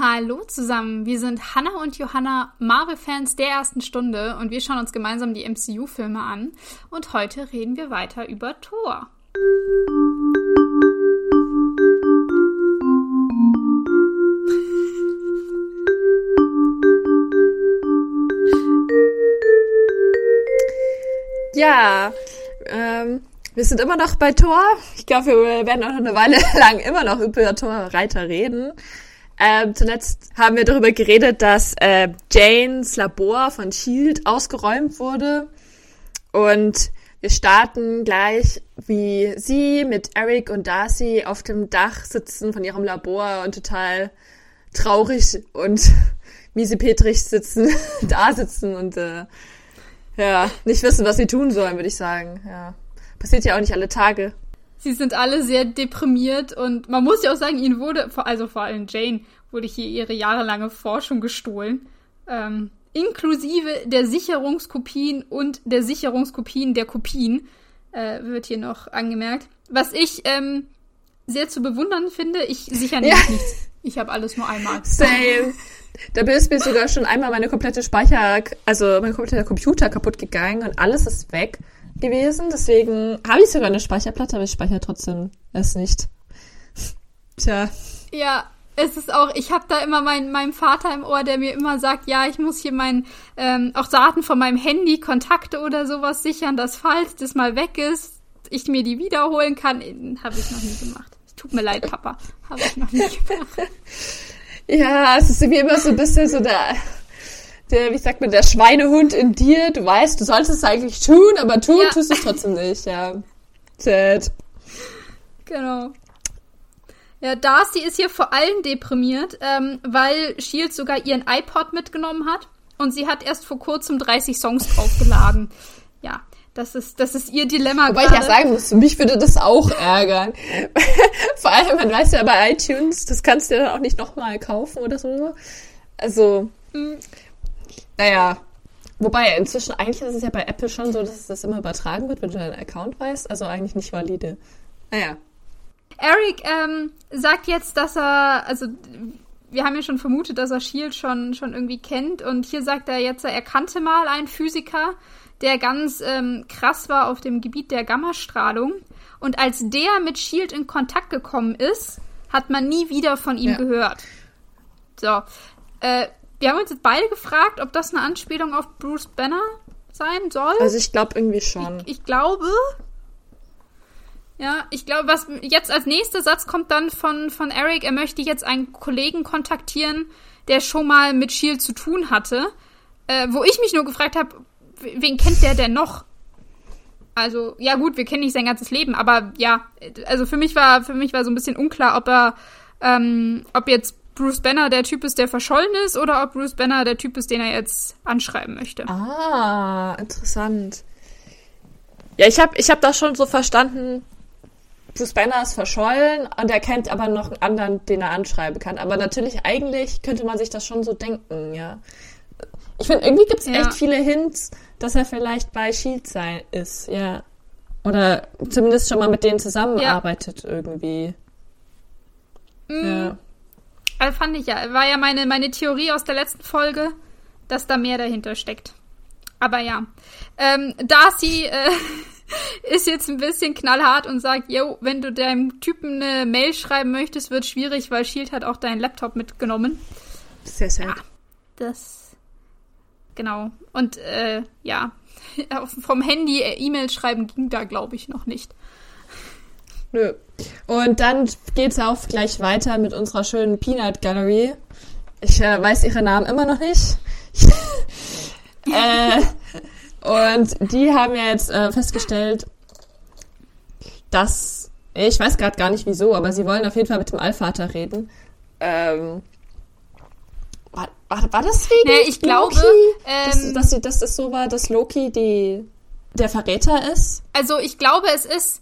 Hallo zusammen, wir sind Hannah und Johanna, Marvel-Fans der ersten Stunde und wir schauen uns gemeinsam die MCU-Filme an und heute reden wir weiter über Thor. Ja, ähm, wir sind immer noch bei Thor. Ich glaube, wir werden auch noch eine Weile lang immer noch über Thor-Reiter reden. Ähm, zuletzt haben wir darüber geredet, dass äh, Janes Labor von Shield ausgeräumt wurde. Und wir starten gleich, wie sie mit Eric und Darcy auf dem Dach sitzen von ihrem Labor und total traurig und miesepetrig sitzen, da sitzen und äh, ja, nicht wissen, was sie tun sollen, würde ich sagen. Ja. Passiert ja auch nicht alle Tage. Sie sind alle sehr deprimiert und man muss ja auch sagen, ihnen wurde, also vor allem Jane, wurde hier ihre jahrelange Forschung gestohlen. Ähm, inklusive der Sicherungskopien und der Sicherungskopien der Kopien, äh, wird hier noch angemerkt. Was ich ähm, sehr zu bewundern finde, ich sicher nicht ja. nichts. Ich habe alles nur einmal. Same. Da ist mir sogar schon einmal meine komplette Speicher, also mein kompletter Computer kaputt gegangen und alles ist weg gewesen. Deswegen habe ich sogar eine Speicherplatte, aber ich speichere trotzdem es nicht. Tja. Ja, es ist auch, ich habe da immer mein, meinen Vater im Ohr, der mir immer sagt, ja, ich muss hier mein, ähm, auch Daten von meinem Handy, Kontakte oder sowas sichern, dass falls das mal weg ist, ich mir die wiederholen kann. Habe ich noch nie gemacht. Tut mir leid, Papa. Habe ich noch nie gemacht. ja, es ist irgendwie immer so ein bisschen so der, der, wie sagt man, der Schweinehund in dir. Du weißt, du solltest es eigentlich tun, aber tun ja. tust du es trotzdem nicht, ja. Sad. Genau. Ja, Darcy ist hier vor allem deprimiert, ähm, weil Shield sogar ihren iPod mitgenommen hat und sie hat erst vor kurzem 30 Songs draufgeladen. Ja, das ist, das ist ihr Dilemma Wobei grade. ich ja sagen muss, mich würde das auch ärgern. vor allem, man weiß ja bei iTunes, das kannst du ja dann auch nicht nochmal kaufen oder so. Also, mhm. Naja. Wobei, inzwischen, eigentlich ist es ja bei Apple schon so, dass das immer übertragen wird, wenn du deinen Account weißt. Also eigentlich nicht valide. Naja. Eric ähm, sagt jetzt, dass er, also wir haben ja schon vermutet, dass er Shield schon, schon irgendwie kennt und hier sagt er jetzt, er kannte mal einen Physiker, der ganz ähm, krass war auf dem Gebiet der Gammastrahlung und als der mit Shield in Kontakt gekommen ist, hat man nie wieder von ihm ja. gehört. So, äh, wir haben uns jetzt beide gefragt, ob das eine Anspielung auf Bruce Banner sein soll. Also ich glaube irgendwie schon. Ich, ich glaube, ja, ich glaube, was jetzt als nächster Satz kommt dann von, von Eric, er möchte jetzt einen Kollegen kontaktieren, der schon mal mit Shield zu tun hatte. Äh, wo ich mich nur gefragt habe, wen kennt der denn noch? Also, ja gut, wir kennen nicht sein ganzes Leben, aber ja, also für mich war, für mich war so ein bisschen unklar, ob er, ähm, ob jetzt Bruce Banner der Typ ist, der verschollen ist, oder ob Bruce Banner der Typ ist, den er jetzt anschreiben möchte. Ah, interessant. Ja, ich habe ich hab das schon so verstanden, Bruce Banner ist verschollen und er kennt aber noch einen anderen, den er anschreiben kann. Aber natürlich, eigentlich könnte man sich das schon so denken, ja. Ich finde, irgendwie gibt es ja. echt viele Hints, dass er vielleicht bei Shield sein ist, ja. Oder zumindest schon mal mit denen zusammenarbeitet ja. irgendwie. Mhm. Ja. Also fand ich ja. War ja meine, meine Theorie aus der letzten Folge, dass da mehr dahinter steckt. Aber ja. Ähm, Darcy äh, ist jetzt ein bisschen knallhart und sagt, yo, wenn du deinem Typen eine Mail schreiben möchtest, wird schwierig, weil Shield hat auch deinen Laptop mitgenommen. Sehr sad. Ja, das genau. Und äh, ja, vom Handy E-Mail schreiben ging da, glaube ich, noch nicht. Nö. Und dann geht's auch gleich weiter mit unserer schönen Peanut Gallery. Ich äh, weiß ihre Namen immer noch nicht. äh, und die haben ja jetzt äh, festgestellt, dass, ich weiß gerade gar nicht wieso, aber sie wollen auf jeden Fall mit dem Allvater reden. Ähm, war, war, war das wegen nee, ich glaube, ähm, dass, dass, dass das so war, dass Loki die, der Verräter ist? Also ich glaube, es ist.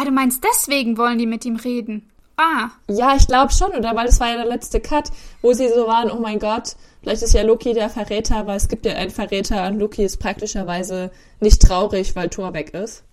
Ah, du meinst, deswegen wollen die mit ihm reden? Ah. Ja, ich glaube schon, oder? Weil es war ja der letzte Cut, wo sie so waren, oh mein Gott, Vielleicht ist ja Loki der Verräter, weil es gibt ja einen Verräter und Loki ist praktischerweise nicht traurig, weil Thor weg ist.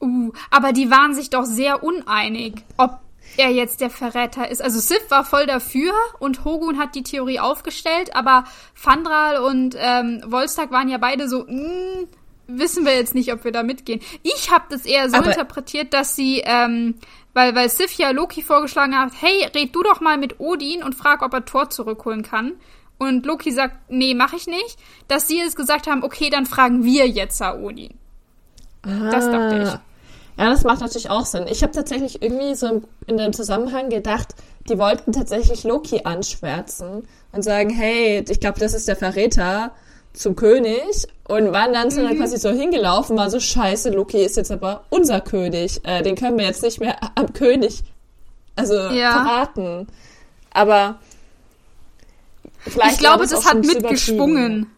Uh, aber die waren sich doch sehr uneinig, ob er jetzt der Verräter ist. Also Sif war voll dafür und Hogun hat die Theorie aufgestellt, aber Fandral und ähm, Volstag waren ja beide so, mm, wissen wir jetzt nicht, ob wir da mitgehen. Ich habe das eher so Aber- interpretiert, dass sie, ähm, weil, weil Sif ja Loki vorgeschlagen hat, hey, red du doch mal mit Odin und frag, ob er Thor zurückholen kann. Und Loki sagt, nee, mach ich nicht. Dass sie es gesagt haben, okay, dann fragen wir jetzt Odin. Das dachte ich. Ah. Ja, das macht natürlich auch Sinn. Ich habe tatsächlich irgendwie so in dem Zusammenhang gedacht, die wollten tatsächlich Loki anschwärzen und sagen, hey, ich glaube, das ist der Verräter zum König und waren dann, dann quasi so hingelaufen, war so scheiße, Loki ist jetzt aber unser König, äh, den können wir jetzt nicht mehr am König, also Ja. verraten. Aber vielleicht ich glaube, das, hat mitgeschwungen.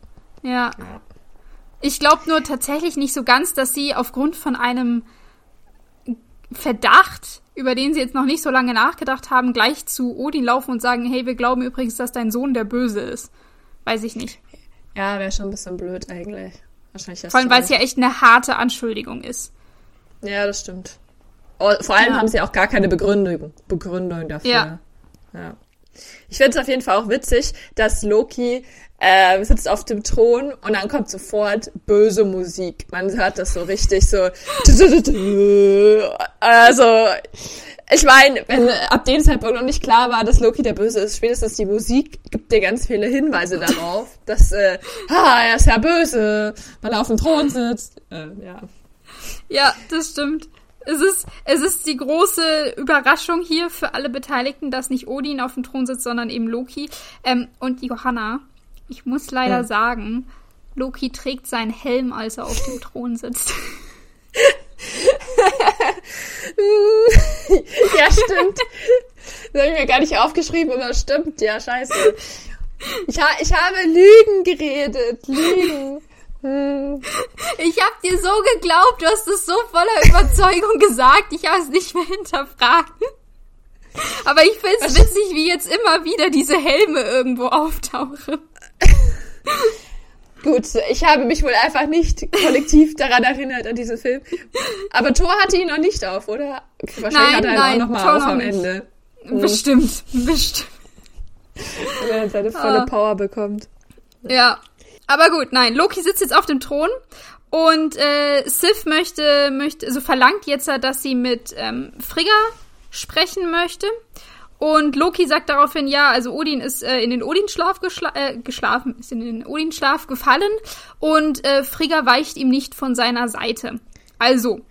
Ja. Ich glaube nur tatsächlich nicht so ganz, dass sie aufgrund von einem Verdacht, über den sie jetzt noch nicht so lange nachgedacht haben, gleich zu Odin laufen und sagen, hey, wir glauben übrigens, dass dein Sohn der Böse ist. Weiß ich nicht. Ja, wäre schon ein bisschen blöd eigentlich. Wahrscheinlich Vor allem, weil es ja echt eine harte Anschuldigung ist. Ja, das stimmt. Oh, vor allem Ja. haben sie auch gar keine Begründung, Begründung dafür. Ja. ja. Ich finde es auf jeden Fall auch witzig, dass Loki äh, sitzt auf dem Thron und dann kommt sofort böse Musik. Man hört das so richtig so. Also, ich meine, wenn ab dem Zeitpunkt noch nicht klar war, dass Loki der Böse ist, spätestens die Musik gibt dir ganz viele Hinweise darauf, dass, äh, ah, er ist ja böse, weil er auf dem Thron sitzt. Äh, ja. Ja, das stimmt. Es ist, es ist die große Überraschung hier für alle Beteiligten, dass nicht Odin auf dem Thron sitzt, sondern eben Loki. Ähm, und Johanna, ich muss leider Ja. sagen, Loki trägt seinen Helm, als er auf dem Thron sitzt. Ja, stimmt. Das habe ich mir gar nicht aufgeschrieben, aber stimmt. Ja, scheiße. Ich, ha ich habe Lügen geredet. Lügen. Hm. Ich hab dir so geglaubt, du hast es so voller Überzeugung gesagt, ich habe es nicht mehr hinterfragt. Aber ich find's witzig, wie jetzt immer wieder diese Helme irgendwo auftauchen. Gut, ich habe mich wohl einfach nicht kollektiv daran erinnert, an diesen Film. Aber Thor hatte ihn noch nicht auf, oder? Wahrscheinlich Nein, hat er ihn nein, auch noch mal Thor auf noch am nicht. Ende. Bestimmt, bestimmt. Wenn er seine volle Ah. Power bekommt. Ja. Aber gut, nein, Loki sitzt jetzt auf dem Thron und äh, Sif möchte, möchte, also verlangt jetzt, dass sie mit ähm, Frigga sprechen möchte. Und Loki sagt daraufhin, ja, also Odin ist äh, in den Odinschlaf geschla äh, geschlafen, ist in den Odinschlaf gefallen und äh, Frigga weicht ihm nicht von seiner Seite. Also,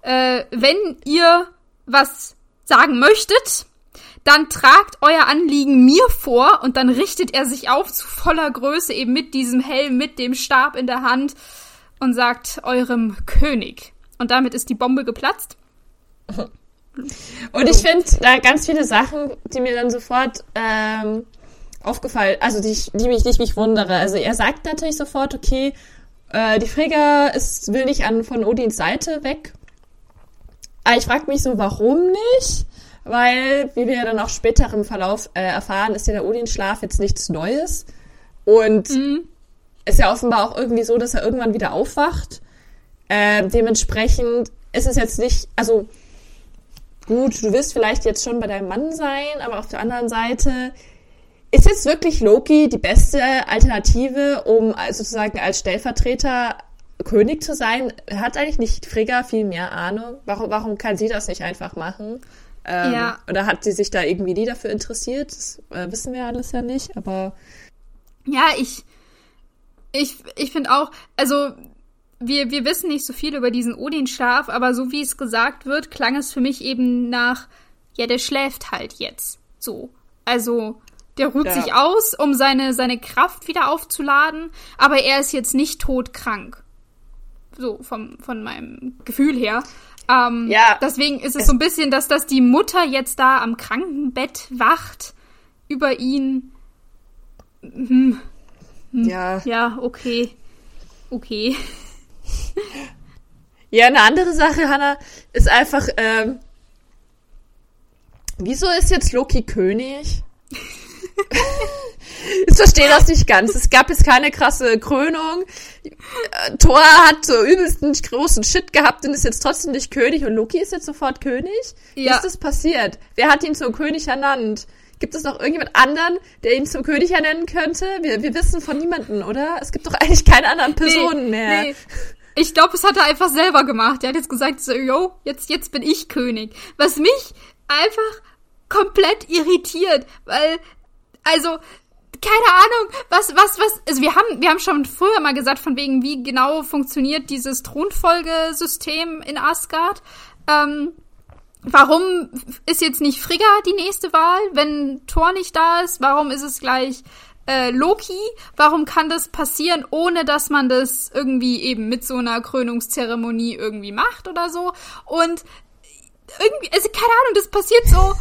äh, wenn ihr was sagen möchtet, dann tragt euer Anliegen mir vor und dann richtet er sich auf zu voller Größe eben mit diesem Helm, mit dem Stab in der Hand und sagt eurem König. Und damit ist die Bombe geplatzt. Und ich finde da ganz viele Sachen, die mir dann sofort ähm, aufgefallen, also die, die, mich, die ich mich wundere. Also er sagt natürlich sofort, okay, äh, die Frigga ist, will nicht an von Odins Seite weg. Aber ich frage mich so, warum nicht? Weil, wie wir ja dann auch später im Verlauf äh, erfahren, ist ja der Odinschlaf jetzt nichts Neues. Und Mhm. ist ja offenbar auch irgendwie so, dass er irgendwann wieder aufwacht. Ähm, dementsprechend ist es jetzt nicht, also gut, du wirst vielleicht jetzt schon bei deinem Mann sein, aber auf der anderen Seite ist jetzt wirklich Loki die beste Alternative, um sozusagen als Stellvertreter König zu sein? Hat eigentlich nicht Frigga viel mehr Ahnung? Warum, warum kann sie das nicht einfach machen? Ähm, Ja. Oder hat sie sich da irgendwie nie dafür interessiert? Das äh, wissen wir alles ja nicht, aber Ja, ich, ich, ich finde auch, also wir, wir wissen nicht so viel über diesen Odin-Schlaf, aber so wie es gesagt wird, klang es für mich eben nach, ja, der schläft halt jetzt. So. Also, der ruht Ja. sich aus, um seine, seine Kraft wieder aufzuladen, aber er ist jetzt nicht todkrank. So, vom, von meinem Gefühl her. Ähm, Ja. Deswegen ist es so ein bisschen, dass, dass die Mutter jetzt da am Krankenbett wacht über ihn. ja. Ja, okay. Okay. Ja, eine andere Sache, Hannah, ist einfach, ähm, wieso ist jetzt Loki König? Ich verstehe das nicht ganz. Es gab jetzt keine krasse Krönung. Äh, Thor hat so übelsten großen Shit gehabt und ist jetzt trotzdem nicht König und Loki ist jetzt sofort König. Wie Ja. ist das passiert? Wer hat ihn zum König ernannt? Gibt es noch irgendjemand anderen, der ihn zum König ernennen könnte? Wir, wir wissen von niemanden, oder? Es gibt doch eigentlich keine anderen Personen mehr. Nee. Ich glaube, es hat er einfach selber gemacht. Er hat jetzt gesagt, so, yo, jetzt, jetzt bin ich König. Was mich einfach komplett irritiert, weil, also, keine Ahnung, was, was, was, also wir haben, wir haben schon früher mal gesagt, von wegen, wie genau funktioniert dieses Thronfolgesystem in Asgard. Ähm, warum ist jetzt nicht Frigga die nächste Wahl, wenn Thor nicht da ist? Warum ist es gleich äh, Loki? Warum kann das passieren, ohne dass man das irgendwie eben mit so einer Krönungszeremonie irgendwie macht oder so? Und irgendwie, also keine Ahnung, das passiert so,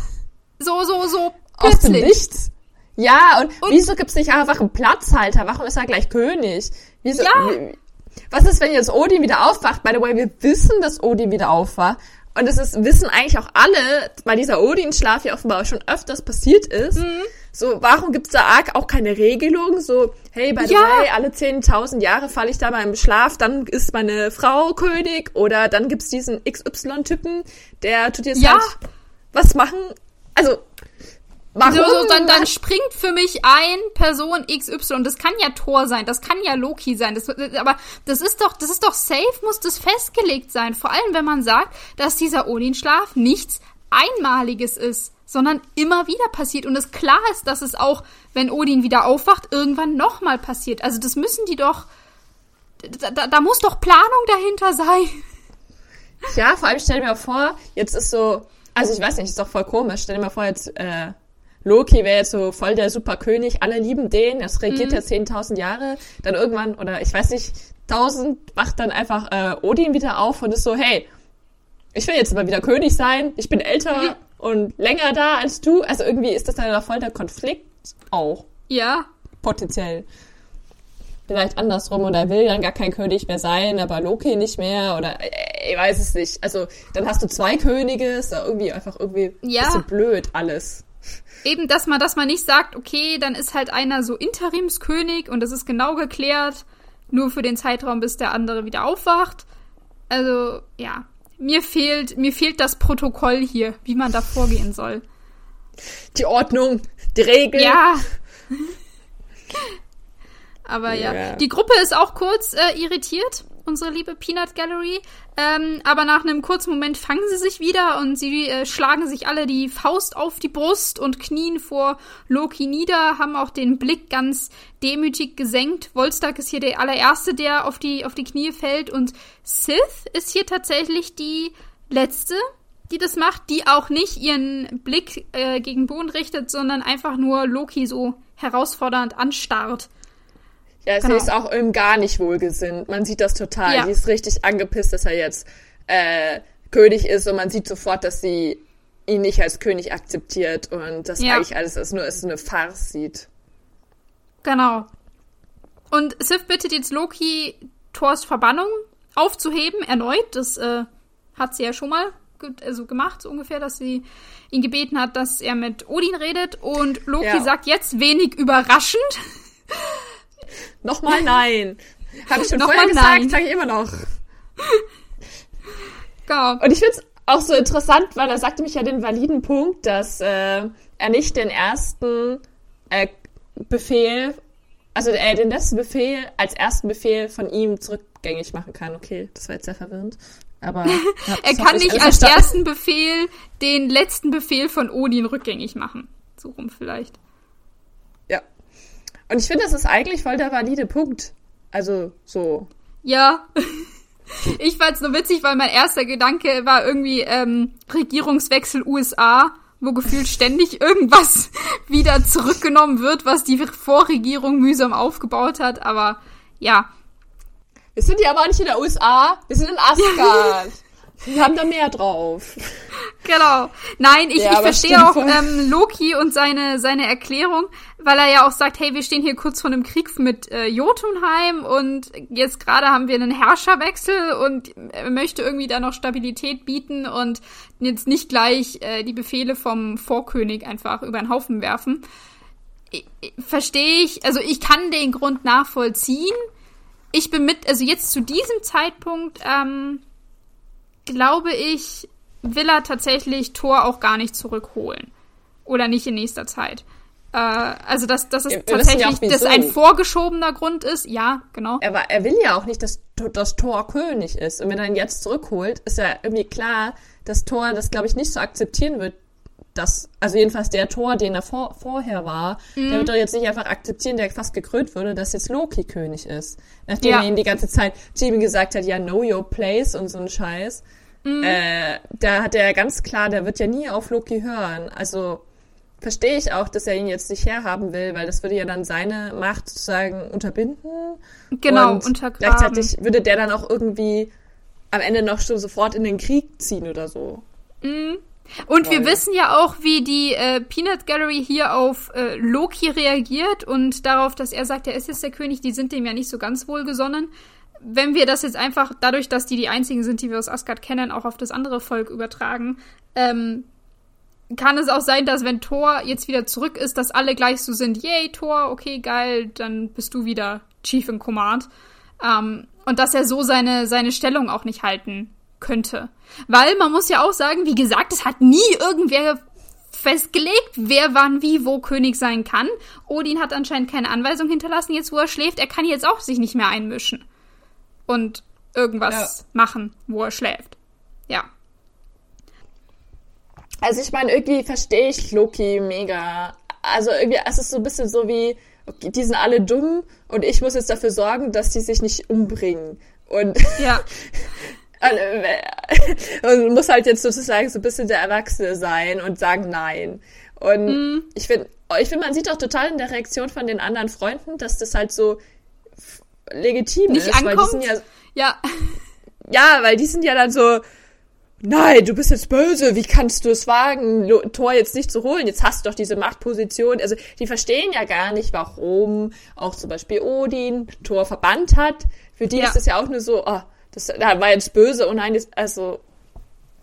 so, so, so Aus plötzlich. Nichts. Ja, und, Und- wieso gibt's nicht einfach einen Platzhalter? Warum ist er gleich König? Wieso, Ja. wie, was ist, wenn jetzt Odin wieder aufwacht? By the way, wir wissen, dass Odin wieder aufwacht. Und das ist, wissen eigentlich auch alle, weil dieser Odin-Schlaf ja offenbar schon öfters passiert ist. Mhm. So, warum gibt's da arg auch keine Regelung? So, hey, by the Ja. way, alle 10.000 Jahre falle ich da mal im Schlaf, dann ist meine Frau König. Oder dann gibt's diesen XY-Typen, der tut jetzt Ja. halt was machen. Also, warum? So, dann, dann springt für mich ein Person XY. Das kann ja Thor sein, das kann ja Loki sein. Das, aber das ist doch, das ist doch safe, muss das festgelegt sein. Vor allem, wenn man sagt, dass dieser Odin-Schlaf nichts Einmaliges ist, sondern immer wieder passiert. Und es klar ist, dass es auch, wenn Odin wieder aufwacht, irgendwann nochmal passiert. Also das müssen die doch. Da, da, muss doch Planung dahinter sein. Ja, vor allem stell dir mal vor, jetzt ist so, also ich weiß nicht, ist doch voll komisch. Stell dir mal vor, jetzt äh, Loki wäre jetzt so voll der Superkönig, alle lieben den, das regiert ja 10.000 Jahre, dann irgendwann, oder ich weiß nicht, 1000 wacht dann einfach äh, Odin wieder auf und ist so, hey, ich will jetzt aber wieder König sein, ich bin älter und länger da als du. Also irgendwie ist das dann doch voll der Konflikt auch, Ja. potenziell. Vielleicht andersrum oder er will dann gar kein König mehr sein, aber Loki nicht mehr oder äh, ich weiß es nicht. Also dann hast du zwei Könige, ist da irgendwie einfach irgendwie Ja. bisschen blöd alles. eben, dass man, dass man nicht sagt, okay, dann ist halt einer so Interimskönig und das ist genau geklärt, nur für den Zeitraum, bis der andere wieder aufwacht. Also, ja. Mir fehlt, mir fehlt das Protokoll hier, wie man da vorgehen soll. Die Ordnung, die Regeln. Ja. Aber ja. Ja. Die Gruppe ist auch kurz äh, irritiert, unsere liebe Peanut Gallery. Ähm, aber nach einem kurzen Moment fangen sie sich wieder und sie äh, schlagen sich alle die Faust auf die Brust und knien vor Loki nieder, haben auch den Blick ganz demütig gesenkt. Volstagg ist hier der allererste, der auf die, auf die Knie fällt und Sith ist hier tatsächlich die letzte, die das macht, die auch nicht ihren Blick äh, gegen Boden richtet, sondern einfach nur Loki so herausfordernd anstarrt. Ja, sie Genau. ist auch ihm gar nicht wohlgesinnt. Man sieht das total. Ja. Sie ist richtig angepisst, dass er jetzt äh, König ist und man sieht sofort, dass sie ihn nicht als König akzeptiert und das Ja. eigentlich alles als nur als eine Farce sieht. Genau. Und Sif bittet jetzt Loki, Thors Verbannung aufzuheben, erneut. Das äh, hat sie ja schon mal ge also gemacht, so ungefähr, dass sie ihn gebeten hat, dass er mit Odin redet. Und Loki Ja. sagt jetzt wenig überraschend. Nochmal nein. Habe ich schon vorher gesagt, sage ich immer noch. Und ich finde es auch so interessant, weil er sagte mich ja den validen Punkt, dass äh, er nicht den ersten äh, Befehl, also äh, den letzten Befehl als ersten Befehl von ihm zurückgängig machen kann. Okay, das war jetzt sehr verwirrend. Aber Er kann ich nicht als verstanden. ersten Befehl den letzten Befehl von Odin rückgängig machen. So rum vielleicht. Und ich finde, das ist eigentlich voll der valide Punkt. Also so. Ja. Ich fand's nur witzig, weil mein erster Gedanke war irgendwie ähm, Regierungswechsel USA, wo gefühlt ständig irgendwas wieder zurückgenommen wird, was die Vorregierung mühsam aufgebaut hat. Aber ja, Wir sind ja aber nicht in der USA, wir sind in Asgard. wir haben da mehr drauf. genau. Nein, ich, Ja, ich verstehe auch ähm, Loki und seine, seine Erklärung, weil er ja auch sagt, hey, wir stehen hier kurz vor einem Krieg mit äh, Jotunheim und jetzt gerade haben wir einen Herrscherwechsel und er möchte irgendwie da noch Stabilität bieten und jetzt nicht gleich äh, die Befehle vom Vorkönig einfach über den Haufen werfen. verstehe ich, also ich kann den Grund nachvollziehen. Ich bin mit, also jetzt zu diesem Zeitpunkt, ähm, glaube ich, will er tatsächlich Thor auch gar nicht zurückholen. Oder nicht in nächster Zeit. Äh, also, dass, dass es tatsächlich ja das ein vorgeschobener Grund ist, ja, genau. Er, war, er will ja auch nicht, dass, dass Thor König ist. Und wenn er ihn jetzt zurückholt, ist ja irgendwie klar, dass Thor das, glaube ich, nicht so akzeptieren wird, dass, also jedenfalls der Tor, den er vor, vorher war, mhm. der wird doch jetzt nicht einfach akzeptieren, der fast gekrönt wurde, dass jetzt Loki König ist. Nachdem ja. er ihm die ganze Zeit ihm gesagt hat, ja, know your place und so ein Scheiß. Mhm. Äh, da hat er ganz klar, der wird ja nie auf Loki hören. Also verstehe ich auch, dass er ihn jetzt nicht herhaben will, weil das würde ja dann seine Macht sozusagen unterbinden. Genau, und untergraben. Gleichzeitig würde der dann auch irgendwie am Ende noch schon sofort in den Krieg ziehen oder so. Mhm. Und Weil. wir wissen ja auch, wie die äh, Peanut Gallery hier auf äh, Loki reagiert und darauf, dass er sagt, er ist jetzt der König, die sind dem ja nicht so ganz wohlgesonnen. Wenn wir das jetzt einfach, dadurch, dass die die einzigen sind, die wir aus Asgard kennen, auch auf das andere Volk übertragen, ähm, kann es auch sein, dass wenn Thor jetzt wieder zurück ist, dass alle gleich so sind, yay, Thor, okay, geil, dann bist du wieder Chief in Command. Ähm, und dass er so seine, seine Stellung auch nicht halten könnte. Weil man muss ja auch sagen, wie gesagt, es hat nie irgendwer festgelegt, wer wann wie wo König sein kann. Odin hat anscheinend keine Anweisung hinterlassen, jetzt wo er schläft. Er kann jetzt auch sich nicht mehr einmischen und irgendwas ja. machen, wo er schläft. Ja. Also ich meine, irgendwie verstehe ich Loki mega. Also irgendwie, es ist so ein bisschen so wie, okay, die sind alle dumm und ich muss jetzt dafür sorgen, dass die sich nicht umbringen. Und ja. und muss halt jetzt sozusagen so ein bisschen der Erwachsene sein und sagen nein. Und mhm. ich finde, ich finde, man sieht auch total in der Reaktion von den anderen Freunden, dass das halt so legitim Nicht ist, ankommt? weil die sind ja, ja, ja, weil die sind ja dann so, nein, du bist jetzt böse, wie kannst du es wagen, Tor jetzt nicht zu holen? Jetzt hast du doch diese Machtposition. Also die verstehen ja gar nicht, warum auch zum Beispiel Odin Tor verbannt hat. Für die ja. ist es ja auch nur so, oh, das war jetzt böse, oh nein, das, also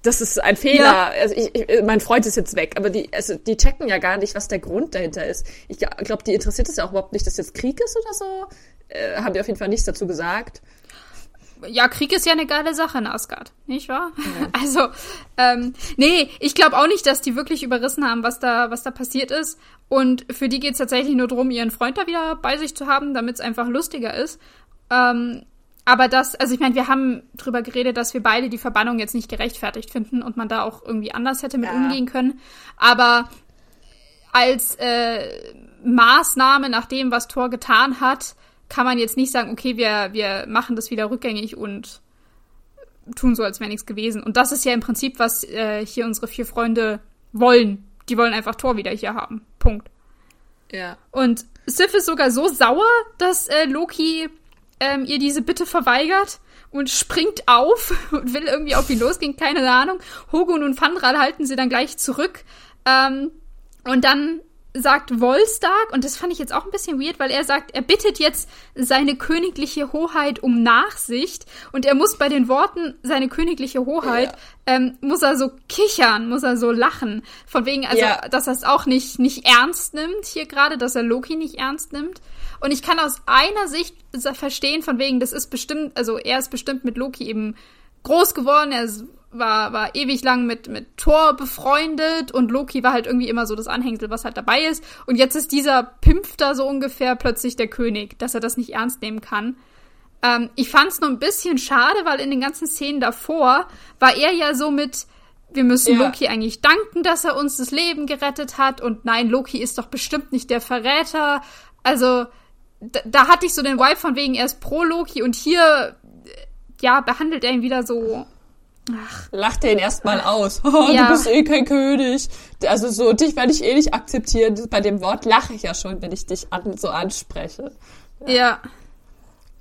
das ist ein Fehler. Ja. Also ich, ich, mein Freund ist jetzt weg, aber die, also die checken ja gar nicht, was der Grund dahinter ist. Ich glaube, die interessiert es ja auch überhaupt nicht, dass jetzt Krieg ist oder so. Äh, haben die auf jeden Fall nichts dazu gesagt. Ja, Krieg ist ja eine geile Sache in Asgard, nicht wahr? Ja. Also, ähm, nee, ich glaube auch nicht, dass die wirklich überrissen haben, was da, was da passiert ist. Und für die geht es tatsächlich nur darum, ihren Freund da wieder bei sich zu haben, damit es einfach lustiger ist. Ähm, aber das, also ich meine, wir haben drüber geredet, dass wir beide die Verbannung jetzt nicht gerechtfertigt finden und man da auch irgendwie anders hätte mit ja. umgehen können. Aber als äh, Maßnahme nach dem, was Thor getan hat, kann man jetzt nicht sagen, okay, wir, wir machen das wieder rückgängig und tun so, als wäre nichts gewesen. Und das ist ja im Prinzip, was äh, hier unsere vier Freunde wollen. Die wollen einfach Thor wieder hier haben. Punkt. Ja. Und Sif ist sogar so sauer, dass äh, Loki ähm, ihr diese Bitte verweigert und springt auf und will irgendwie auf ihn losgehen, keine Ahnung. Hogun und Fandral halten sie dann gleich zurück. Ähm, und dann sagt Volstag, und das fand ich jetzt auch ein bisschen weird, weil er sagt, er bittet jetzt seine königliche Hoheit um Nachsicht und er muss bei den Worten seine königliche Hoheit, ja. ähm, muss er so kichern, muss er so lachen. Von wegen, also, ja. dass er es auch nicht, nicht ernst nimmt hier gerade, dass er Loki nicht ernst nimmt. Und ich kann aus einer Sicht verstehen, von wegen, das ist bestimmt, also er ist bestimmt mit Loki eben groß geworden, er war, war ewig lang mit, mit Thor befreundet und Loki war halt irgendwie immer so das Anhängsel, was halt dabei ist. Und jetzt ist dieser Pimpf da so ungefähr plötzlich der König, dass er das nicht ernst nehmen kann. Ähm, ich fand's nur ein bisschen schade, weil in den ganzen Szenen davor war er ja so mit, wir müssen ja. Loki eigentlich danken, dass er uns das Leben gerettet hat und nein, Loki ist doch bestimmt nicht der Verräter. Also, da, da hatte ich so den Vibe von wegen, er ist pro Loki und hier, ja, behandelt er ihn wieder so Ach. Lacht den erstmal aus. Oh, ja. Du bist eh kein König. Also so, dich werde ich eh nicht akzeptieren. Bei dem Wort lache ich ja schon, wenn ich dich an, so anspreche. Ja. ja.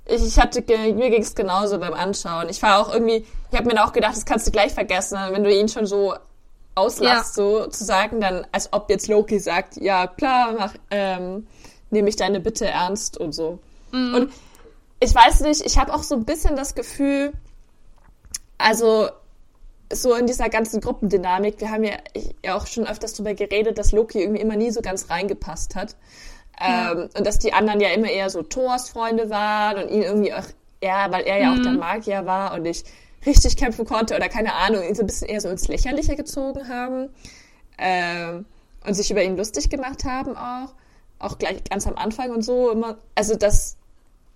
Ich, ich hatte, mir ging es genauso beim Anschauen. Ich war auch irgendwie, ich habe mir auch gedacht, das kannst du gleich vergessen, wenn du ihn schon so auslachst, ja. so zu sagen, dann, als ob jetzt Loki sagt, ja klar, mach, ähm, nehme ich deine Bitte ernst und so. Mhm. Und ich weiß nicht, ich habe auch so ein bisschen das Gefühl, also so in dieser ganzen Gruppendynamik, wir haben ja, ja auch schon öfters darüber geredet, dass Loki irgendwie immer nie so ganz reingepasst hat. Ähm, und dass die anderen ja immer eher so Thors Freunde waren und ihn irgendwie auch, ja, weil er ja auch der Mhm. Magier war und nicht richtig kämpfen konnte oder keine Ahnung, ihn so ein bisschen eher so ins Lächerliche gezogen haben. Ähm, und sich über ihn lustig gemacht haben auch. Auch gleich ganz am Anfang und so immer. Also das,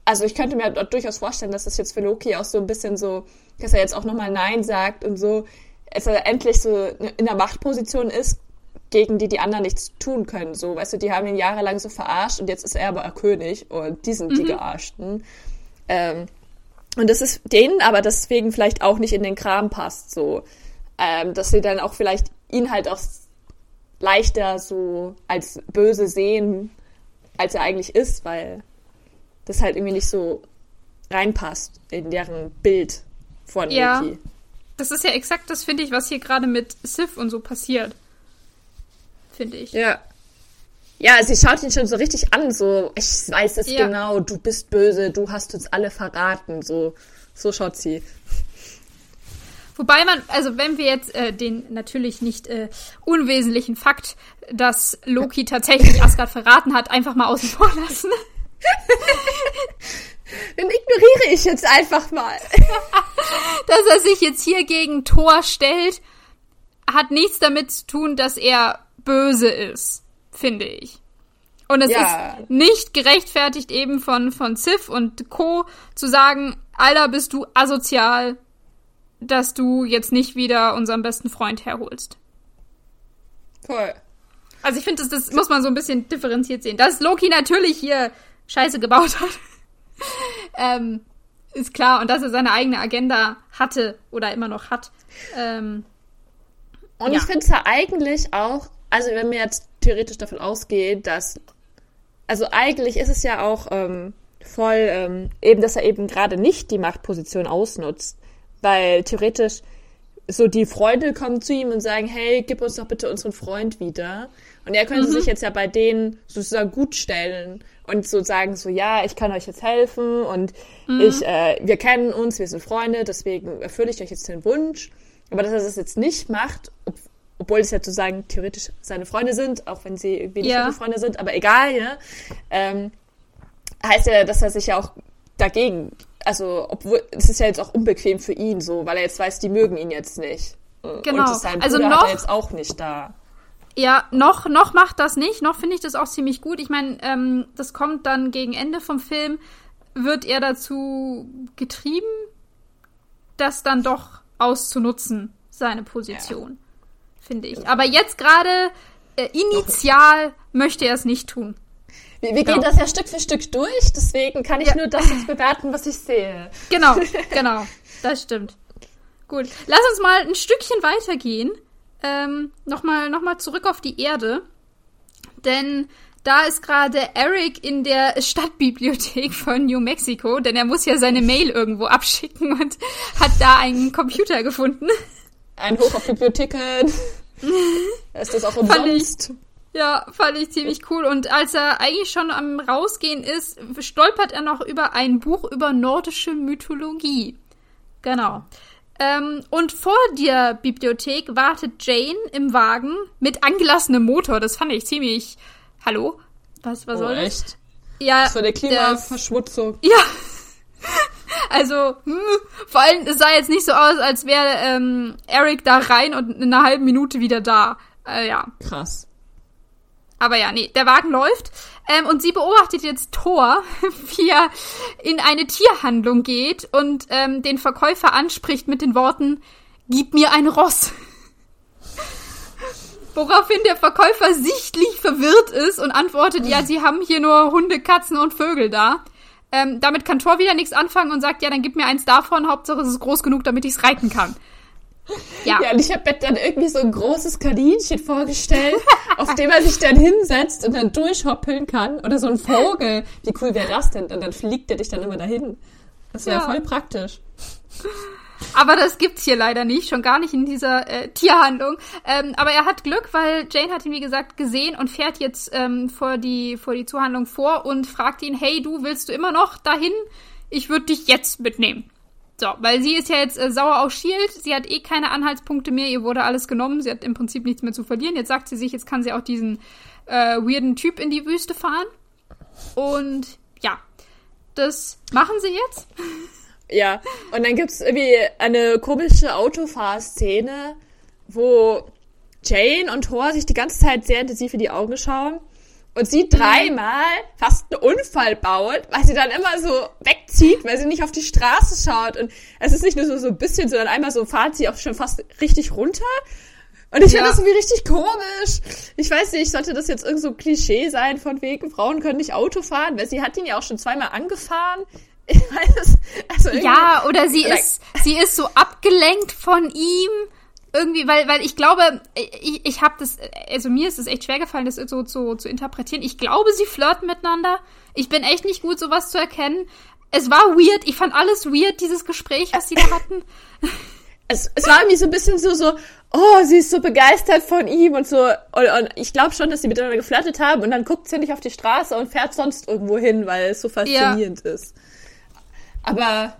also ich könnte mir dort durchaus vorstellen, dass das jetzt für Loki auch so ein bisschen so, dass er jetzt auch nochmal Nein sagt und so, dass er endlich so in der Machtposition ist, gegen die die anderen nichts tun können. So, weißt du, die haben ihn jahrelang so verarscht und jetzt ist er aber König und die sind die Gearschten. Ähm, und das ist denen aber deswegen vielleicht auch nicht in den Kram passt, so, ähm, dass sie dann auch vielleicht ihn halt auch leichter so als böse sehen, als er eigentlich ist, weil das halt irgendwie nicht so reinpasst in deren Bild von Ja. Loki. Das ist ja exakt das, finde ich, was hier gerade mit Sif und so passiert. Finde ich. Ja. Ja, sie schaut ihn schon so richtig an, so, ich weiß es Ja. genau, du bist böse, du hast uns alle verraten, so, so schaut sie. Wobei man, also wenn wir jetzt äh, den natürlich nicht äh, unwesentlichen Fakt, dass Loki tatsächlich Asgard verraten hat, einfach mal außen vor lassen. Den ignoriere ich jetzt einfach mal. dass er sich jetzt hier gegen Thor stellt, hat nichts damit zu tun, dass er böse ist, finde ich. Und es Ja. ist nicht gerechtfertigt eben von, von Sif und Co. zu sagen, Alter, bist du asozial, dass du jetzt nicht wieder unseren besten Freund herholst. Voll. Also ich finde, das, das muss man so ein bisschen differenziert sehen. Dass Loki natürlich hier Scheiße gebaut hat, ähm, ist klar. Und dass er seine eigene Agenda hatte oder immer noch hat. Ähm, Und Ja. ich finde es ja eigentlich auch, also wenn wir jetzt theoretisch davon ausgehen, dass, also eigentlich ist es ja auch ähm, voll, ähm, eben, dass er eben gerade nicht die Machtposition ausnutzt, weil theoretisch so die Freunde kommen zu ihm und sagen, hey, gib uns doch bitte unseren Freund wieder. Und er könnte sich jetzt ja bei denen sozusagen gut stellen und so sagen, so, ja, ich kann euch jetzt helfen und ich, äh, wir kennen uns, wir sind Freunde, deswegen erfülle ich euch jetzt den Wunsch. Aber dass er das jetzt nicht macht, ob, obwohl es ja sozusagen theoretisch seine Freunde sind, auch wenn sie irgendwie nicht Ja. Freunde sind, aber egal, ja, ähm, heißt ja, dass er sich ja auch dagegen, also obwohl, es ist ja jetzt auch unbequem für ihn so, weil er jetzt weiß, die mögen ihn jetzt nicht. Genau. Und sein Also Bruder noch- hat er jetzt auch nicht da. Ja, noch, noch macht das nicht. Noch finde ich das auch ziemlich gut. Ich meine, ähm, das kommt dann gegen Ende vom Film, wird er dazu getrieben, das dann doch auszunutzen, seine Position. Finde ich. Aber jetzt gerade äh, initial möchte er es nicht tun. Wir, wir Ja. gehen das ja Stück für Stück durch, deswegen kann ich Ja. nur das jetzt bewerten, was ich sehe. Genau, genau. Das stimmt. Gut. Lass uns mal ein Stückchen weitergehen. Ähm, Nochmal noch mal zurück auf die Erde. Denn da ist gerade Eric in der Stadtbibliothek von New Mexico, denn er muss ja seine Mail irgendwo abschicken und hat da einen Computer gefunden. Ein Hoch auf Bibliotheken. ist das auch Fand ich- umsonst? Ja, fand ich ziemlich cool. Und als er eigentlich schon am Rausgehen ist, stolpert er noch über ein Buch über nordische Mythologie. Genau. Ähm, und vor der Bibliothek wartet Jane im Wagen mit angelassenem Motor. Das fand ich ziemlich. Hallo? Was, was soll das? Oh, echt? Ja, Das war der Klimaverschmutzung. ja. Also, hm, vor allem, es sah jetzt nicht so aus, als wäre ähm, Eric da rein und in einer halben Minute wieder da. Äh, ja. Krass. Aber ja, nee, der Wagen läuft. Ähm, und sie beobachtet jetzt Thor, wie er in eine Tierhandlung geht und ähm, den Verkäufer anspricht mit den Worten, gib mir ein Ross. Woraufhin der Verkäufer sichtlich verwirrt ist und antwortet, ja, sie haben hier nur Hunde, Katzen und Vögel da. Ähm, damit kann Thor wieder nichts anfangen und sagt, ja, dann gib mir eins davon, Hauptsache es ist groß genug, damit ich es reiten kann. Ja, Ja, und ich habe mir dann irgendwie so ein großes Kaninchen vorgestellt, auf dem er sich dann hinsetzt und dann durchhoppeln kann. Oder so ein Vogel. Wie cool wäre das denn? Und dann fliegt er dich dann immer dahin. Das wäre Ja. voll praktisch. Aber das gibt's hier leider nicht, schon gar nicht in dieser äh, Tierhandlung. Ähm, aber er hat Glück, weil Jane hat ihn, wie gesagt, gesehen und fährt jetzt ähm, vor, die, vor die Zuhandlung vor und fragt ihn, hey, du willst du immer noch dahin? Ich würde dich jetzt mitnehmen. So, weil sie ist ja jetzt äh, sauer auf Shield, sie hat eh keine Anhaltspunkte mehr, ihr wurde alles genommen, sie hat im Prinzip nichts mehr zu verlieren. Jetzt sagt sie sich, jetzt kann sie auch diesen äh, weirden Typ in die Wüste fahren. Und ja, das machen sie jetzt. Ja, und dann gibt's irgendwie eine komische Autofahrszene, wo Jane und Thor sich die ganze Zeit sehr intensiv in die Augen schauen und sie dreimal fast einen Unfall baut, weil sie dann immer so wegzieht, weil sie nicht auf die Straße schaut. Und es ist nicht nur so, so ein bisschen, sondern einmal so fahrt sie auch schon fast richtig runter. Und ich ja. finde das irgendwie richtig komisch. Ich weiß nicht, sollte das jetzt irgend so ein Klischee sein von wegen, Frauen können nicht Auto fahren, weil sie hat ihn ja auch schon zweimal angefahren. Ich weiß, also ja, oder sie oder ist, sie ist so abgelenkt von ihm irgendwie, weil, weil ich glaube, ich, ich habe das, also mir ist es echt schwer gefallen, das so zu, zu interpretieren. Ich glaube, sie flirten miteinander. Ich bin echt nicht gut, sowas zu erkennen. Es war weird, ich fand alles weird, dieses Gespräch, was sie da hatten. Es, es war irgendwie so ein bisschen so, so, oh, sie ist so begeistert von ihm und so. Und, und ich glaube schon, dass sie miteinander geflirtet haben und dann guckt sie nicht auf die Straße und fährt sonst irgendwo hin, weil es so faszinierend ja. ist. Aber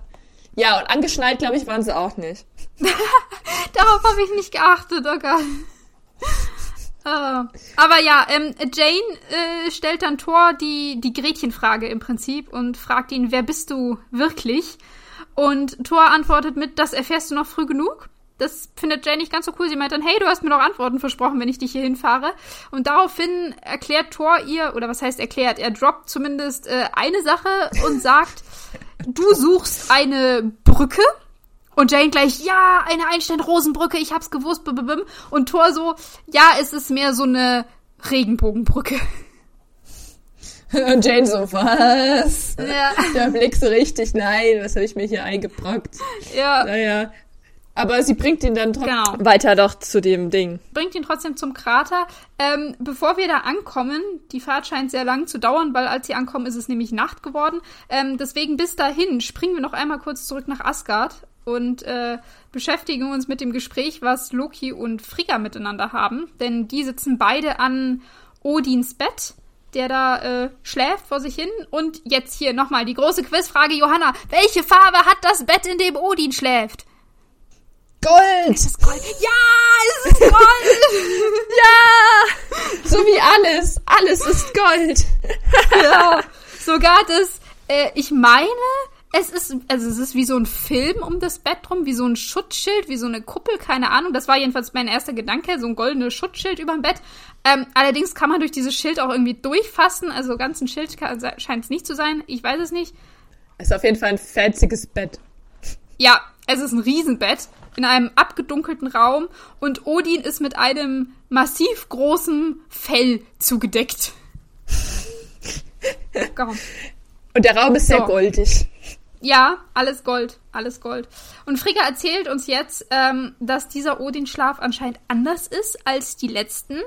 ja, und angeschnallt, glaube ich, waren sie auch nicht. Darauf habe ich nicht geachtet, oh Gott. Uh, aber ja, ähm, Jane äh, stellt dann Thor die, die Gretchenfrage im Prinzip und fragt ihn, wer bist du wirklich? Und Thor antwortet mit, das erfährst du noch früh genug. Das findet Jane nicht ganz so cool. Sie meint dann, hey, du hast mir doch Antworten versprochen, wenn ich dich hier hinfahre. Und daraufhin erklärt Thor ihr, oder was heißt erklärt, er droppt zumindest äh, eine Sache und sagt, du suchst eine Brücke und Jane gleich, ja, eine Einstein-Rosenbrücke, ich hab's gewusst, b -b -b und Thor so, ja, es ist mehr so eine Regenbogenbrücke. Und Jane so, was? Ja. Der Blick so richtig, nein, was habe ich mir hier eingebrockt? Ja. Naja. Aber sie bringt ihn dann trotzdem genau. weiter doch zu dem Ding. Bringt ihn trotzdem zum Krater. Ähm, bevor wir da ankommen, die Fahrt scheint sehr lang zu dauern, weil als sie ankommen, ist es nämlich Nacht geworden. Ähm, deswegen bis dahin springen wir noch einmal kurz zurück nach Asgard und äh, beschäftigen uns mit dem Gespräch, was Loki und Frigga miteinander haben. Denn die sitzen beide an Odins Bett, der da äh, schläft vor sich hin. Und jetzt hier nochmal die große Quizfrage, Johanna. Welche Farbe hat das Bett, in dem Odin schläft? Gold! Ist Gold? Ja, es ist Gold! ja! So wie alles. Alles ist Gold. ja. Sogar das, äh, ich meine, es ist, also es ist wie so ein Film um das Bett rum, wie so ein Schutzschild, wie so eine Kuppel, keine Ahnung. Das war jedenfalls mein erster Gedanke, so ein goldenes Schutzschild über dem Bett. Ähm, allerdings kann man durch dieses Schild auch irgendwie durchfassen. Also ganz ein Schild scheint es nicht zu sein. Ich weiß es nicht. Es ist auf jeden Fall ein fanziges Bett. Ja, es ist ein Riesenbett in einem abgedunkelten Raum und Odin ist mit einem massiv großen Fell zugedeckt. Komm. Und der Raum ist so. sehr goldig. Ja, alles Gold, alles Gold. Und Frigga erzählt uns jetzt, ähm, dass dieser Odin-Schlaf anscheinend anders ist als die letzten.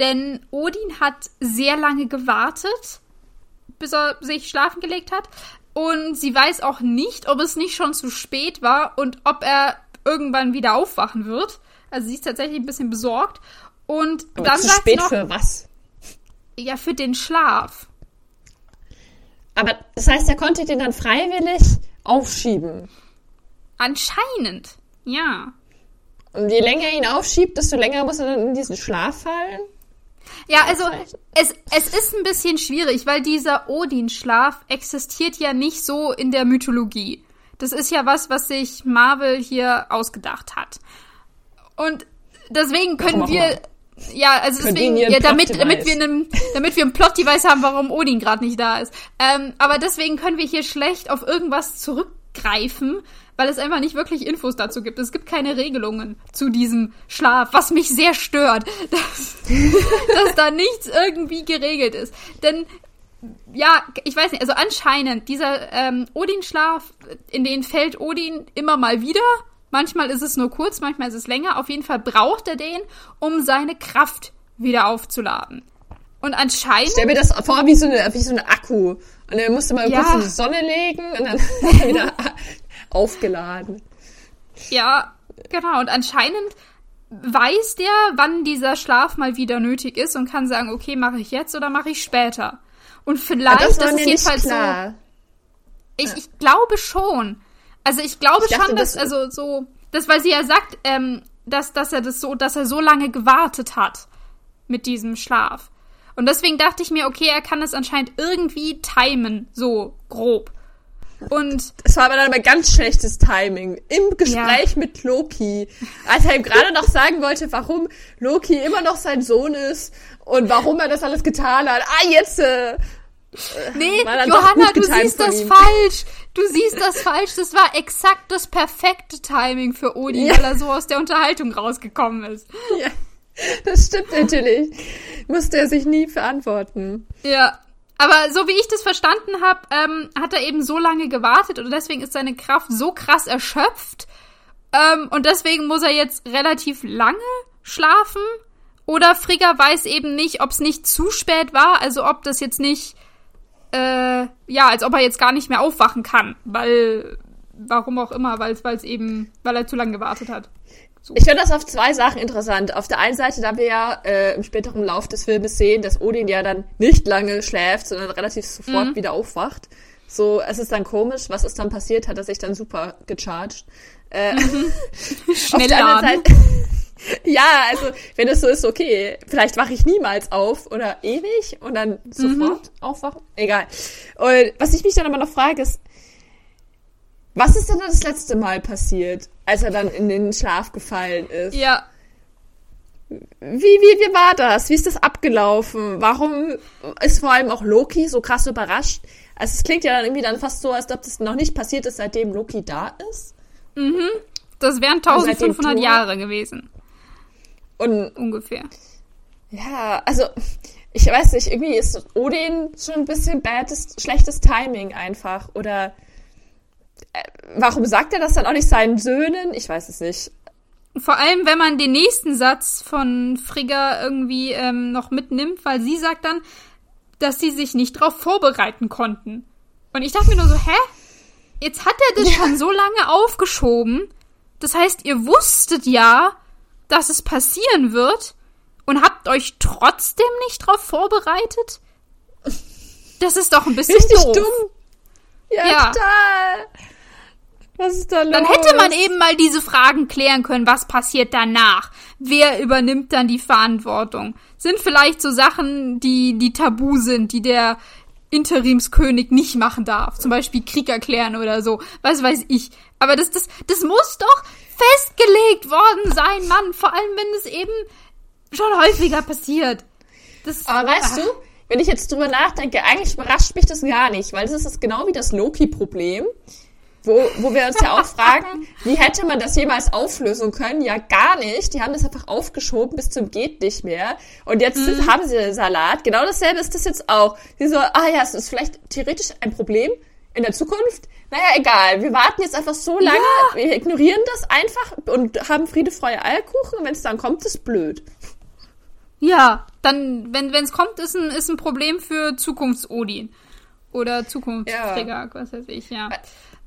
Denn Odin hat sehr lange gewartet, bis er sich schlafen gelegt hat. Und sie weiß auch nicht, ob es nicht schon zu spät war und ob er irgendwann wieder aufwachen wird. Also sie ist tatsächlich ein bisschen besorgt. Und Aber dann zu sagt spät sie noch, für was? Ja, für den Schlaf. Aber das heißt, er konnte den dann freiwillig aufschieben. Anscheinend, ja. Und je länger er ihn aufschiebt, desto länger muss er dann in diesen Schlaf fallen? Ja, also es, es ist ein bisschen schwierig, weil dieser Odin-Schlaf existiert ja nicht so in der Mythologie. Das ist ja was, was sich Marvel hier ausgedacht hat. Und deswegen können wir ja, also deswegen, ja, damit, damit wir einen, damit wir einen Plot-Device haben, warum Odin gerade nicht da ist. Ähm, aber deswegen können wir hier schlecht auf irgendwas zurückgreifen, weil es einfach nicht wirklich Infos dazu gibt. Es gibt keine Regelungen zu diesem Schlaf, was mich sehr stört, dass, dass da nichts irgendwie geregelt ist. Denn ja, ich weiß nicht, also anscheinend, dieser ähm, Odin-Schlaf, in den fällt Odin immer mal wieder Manchmal ist es nur kurz, manchmal ist es länger. Auf jeden Fall braucht er den, um seine Kraft wieder aufzuladen. Und anscheinend. Stell mir das vor wie so eine, wie so eine Akku. Und dann musst du mal ja. kurz in die Sonne legen und dann wieder aufgeladen. Ja, genau. Und anscheinend weiß der, wann dieser Schlaf mal wieder nötig ist und kann sagen, okay, mache ich jetzt oder mache ich später. Und vielleicht, das, das ist jedenfalls so. Ich, ich glaube schon. Also ich glaube ich dachte, schon, dass, das, also so, das, weil sie ja sagt, ähm, dass, dass er das so, dass er so lange gewartet hat mit diesem Schlaf. Und deswegen dachte ich mir, okay, er kann es anscheinend irgendwie timen, so grob. Und es war aber dann aber ganz schlechtes Timing. Im Gespräch ja. mit Loki. Als er ihm gerade noch sagen wollte, warum Loki immer noch sein Sohn ist und warum er das alles getan hat. Ah, jetzt. Äh, nee, Johanna, du siehst das ihm. falsch. Du siehst das falsch. Das war exakt das perfekte Timing für Odin, ja. weil er so aus der Unterhaltung rausgekommen ist. Ja. Das stimmt natürlich. Musste er sich nie verantworten. Ja, aber so wie ich das verstanden habe, ähm, hat er eben so lange gewartet und deswegen ist seine Kraft so krass erschöpft. Ähm, und deswegen muss er jetzt relativ lange schlafen. Oder Frigga weiß eben nicht, ob es nicht zu spät war, also ob das jetzt nicht, äh, ja, als ob er jetzt gar nicht mehr aufwachen kann, weil, warum auch immer, weil es eben, weil er zu lange gewartet hat. So. Ich finde das auf zwei Sachen interessant. Auf der einen Seite, da wir ja äh, im späteren Lauf des Filmes sehen, dass Odin ja dann nicht lange schläft, sondern relativ sofort mhm. wieder aufwacht. So, es ist dann komisch, was ist dann passiert, hat er sich dann super gecharged. Äh, mhm. auf der anderen Seite, ja, also wenn es so ist, okay, vielleicht wache ich niemals auf oder ewig und dann sofort mhm. aufwachen. Egal. Und was ich mich dann aber noch frage, ist, was ist denn das letzte Mal passiert, als er dann in den Schlaf gefallen ist? Ja. Wie, wie, wie war das? Wie ist das abgelaufen? Warum ist vor allem auch Loki so krass überrascht? Also es klingt ja dann irgendwie dann fast so, als ob das noch nicht passiert ist, seitdem Loki da ist. Mhm. Das wären 1500 also Jahre gewesen. Und ungefähr. Ja, also ich weiß nicht, irgendwie ist Odin schon ein bisschen bades, schlechtes Timing einfach. Oder äh, warum sagt er das dann auch nicht seinen Söhnen? Ich weiß es nicht. Vor allem, wenn man den nächsten Satz von Frigga irgendwie ähm, noch mitnimmt, weil sie sagt dann, dass sie sich nicht darauf vorbereiten konnten. Und ich dachte mir nur so, hä? Jetzt hat er das ja. schon so lange aufgeschoben. Das heißt, ihr wusstet ja, dass es passieren wird und habt euch trotzdem nicht darauf vorbereitet? Das ist doch ein bisschen Richtig doof. dumm. Ja, ja, total. Was ist da los? Dann hätte man eben mal diese Fragen klären können. Was passiert danach? Wer übernimmt dann die Verantwortung? Sind vielleicht so Sachen, die, die tabu sind, die der Interimskönig nicht machen darf. Zum Beispiel Krieg erklären oder so. Was weiß ich. Aber das, das, das muss doch festgelegt worden sein, Mann. Vor allem, wenn es eben schon häufiger passiert. Das, Aber weißt ach. du, wenn ich jetzt drüber nachdenke, eigentlich überrascht mich das gar nicht, weil das ist genau wie das Loki-Problem wo, wo wir uns ja auch fragen, wie hätte man das jemals auflösen können? Ja, gar nicht. Die haben das einfach aufgeschoben bis zum geht nicht mehr. Und jetzt mhm. haben sie den Salat. Genau dasselbe ist das jetzt auch. Sie so, ah ja, es ist vielleicht theoretisch ein Problem in der Zukunft. Naja, egal. Wir warten jetzt einfach so lange. Ja. Wir ignorieren das einfach und haben Friede, Freude, Eierkuchen. Und wenn es dann kommt, ist blöd. Ja, dann, wenn es kommt, ist ein, ist ein Problem für Zukunfts-Odin. Oder Zukunftsträger, ja. was weiß ich, ja.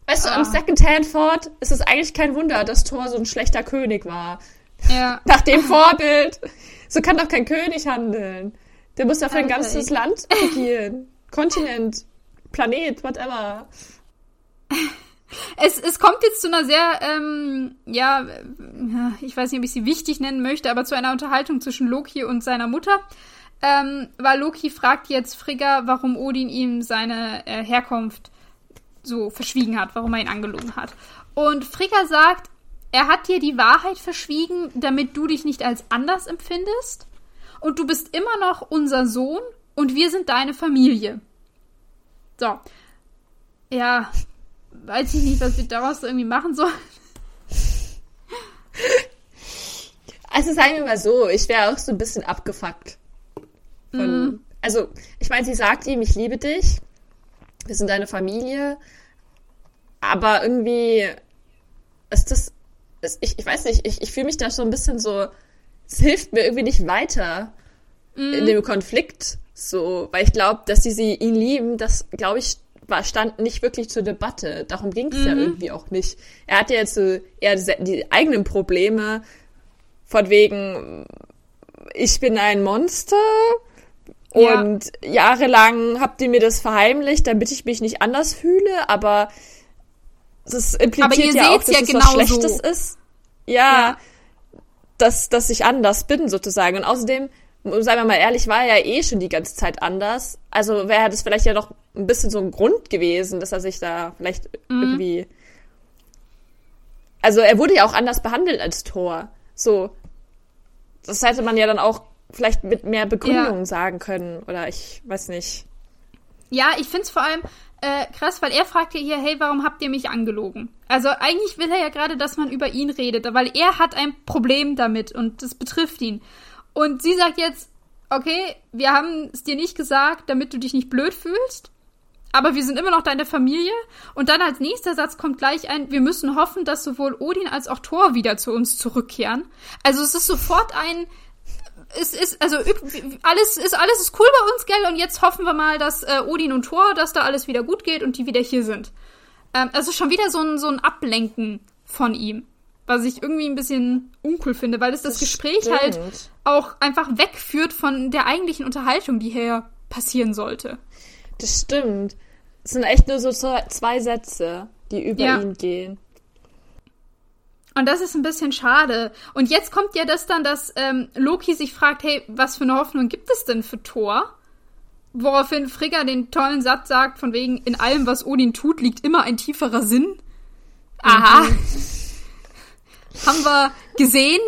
Weißt ah. du, am Second-Hand Ford ist es eigentlich kein Wunder, dass Thor so ein schlechter König war. Ja. Nach dem Vorbild. So kann doch kein König handeln. Der muss ja für ein ganzes Land regieren. Kontinent, Planet, whatever. Es, es kommt jetzt zu einer sehr, ähm, ja, ich weiß nicht, ob ich sie wichtig nennen möchte, aber zu einer Unterhaltung zwischen Loki und seiner Mutter. Ähm, weil Loki fragt jetzt Frigga, warum Odin ihm seine äh, Herkunft so verschwiegen hat, warum er ihn angelogen hat. Und Frigga sagt, er hat dir die Wahrheit verschwiegen, damit du dich nicht als anders empfindest. Und du bist immer noch unser Sohn und wir sind deine Familie. So. Ja, weiß ich nicht, was wir daraus irgendwie machen sollen. Also sagen wir mal so, ich wäre auch so ein bisschen abgefuckt. Von, mm. Also, ich meine, sie sagt ihm, ich liebe dich wir sind eine Familie, aber irgendwie ist das, ist, ich, ich weiß nicht, ich, ich fühle mich da schon ein bisschen so, es hilft mir irgendwie nicht weiter mm. in dem Konflikt, so, weil ich glaube, dass sie, sie ihn lieben, das glaube ich war, stand nicht wirklich zur Debatte. Darum ging es mhm. ja irgendwie auch nicht. Er hatte jetzt so eher die, eigenen Probleme von wegen, ich bin ein Monster, und ja. jahrelang habt ihr mir das verheimlicht, damit ich mich nicht anders fühle, aber das impliziert ja auch, dass ja es genau was Schlechtes so. ist. Ja, ja, Dass, dass ich anders bin, sozusagen. Und außerdem seien wir mal ehrlich, war er ja eh schon die ganze Zeit anders. Also wäre das vielleicht ja doch ein bisschen so ein Grund gewesen, dass er sich da vielleicht mhm. irgendwie. Also er wurde ja auch anders behandelt als Thor. So. Das hätte man ja dann auch vielleicht mit mehr Begründungen ja. sagen können. Oder ich weiß nicht. Ja, ich find's vor allem äh, krass, weil er fragt ja hier, hey, warum habt ihr mich angelogen? Also eigentlich will er ja gerade, dass man über ihn redet, weil er hat ein Problem damit und das betrifft ihn. Und sie sagt jetzt, okay, wir haben es dir nicht gesagt, damit du dich nicht blöd fühlst, aber wir sind immer noch deine Familie. Und dann als nächster Satz kommt gleich ein, wir müssen hoffen, dass sowohl Odin als auch Thor wieder zu uns zurückkehren. Also es ist sofort ein, es ist, also alles ist, alles ist cool bei uns, gell? Und jetzt hoffen wir mal, dass äh, Odin und Thor, dass da alles wieder gut geht und die wieder hier sind. Ähm, also schon wieder so ein, so ein Ablenken von ihm was ich irgendwie ein bisschen uncool finde, weil es das, das Gespräch stimmt. halt auch einfach wegführt von der eigentlichen Unterhaltung, die hier passieren sollte. Das stimmt. Es sind echt nur so zwei Sätze, die über ja. ihn gehen. Und das ist ein bisschen schade. Und jetzt kommt ja das dann, dass ähm, Loki sich fragt, hey, was für eine Hoffnung gibt es denn für Thor? Woraufhin Frigga den tollen Satz sagt, von wegen, in allem, was Odin tut, liegt immer ein tieferer Sinn. Aha. Mhm. Haben wir gesehen?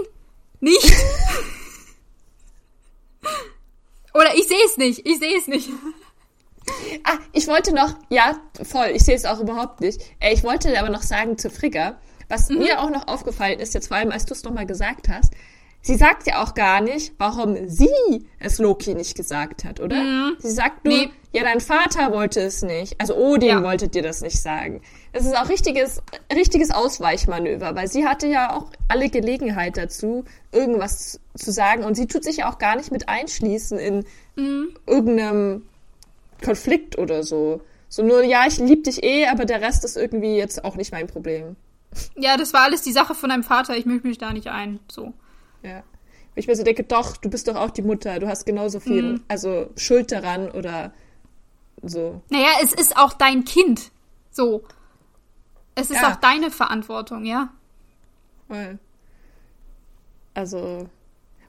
Nicht? Oder ich sehe es nicht. Ich sehe es nicht. Ah, ich wollte noch, ja, voll, ich sehe es auch überhaupt nicht. Äh, ich wollte aber noch sagen zu Frigga, was mhm. mir auch noch aufgefallen ist, jetzt vor allem, als du es nochmal gesagt hast, sie sagt ja auch gar nicht, warum sie es Loki nicht gesagt hat, oder? Mhm. Sie sagt nur, nee. ja, dein Vater wollte es nicht. Also Odin ja. wollte dir das nicht sagen es ist auch richtiges, richtiges Ausweichmanöver, weil sie hatte ja auch alle Gelegenheit dazu, irgendwas zu sagen und sie tut sich ja auch gar nicht mit einschließen in mhm. irgendeinem Konflikt oder so. So nur, ja, ich lieb dich eh, aber der Rest ist irgendwie jetzt auch nicht mein Problem. Ja, das war alles die Sache von deinem Vater, ich mische mich da nicht ein, so. Ja. Ich mir so denke, doch, du bist doch auch die Mutter, du hast genauso viel, mhm. also Schuld daran oder so. Naja, es ist auch dein Kind, so. Es ist ja. auch deine Verantwortung, ja. Also,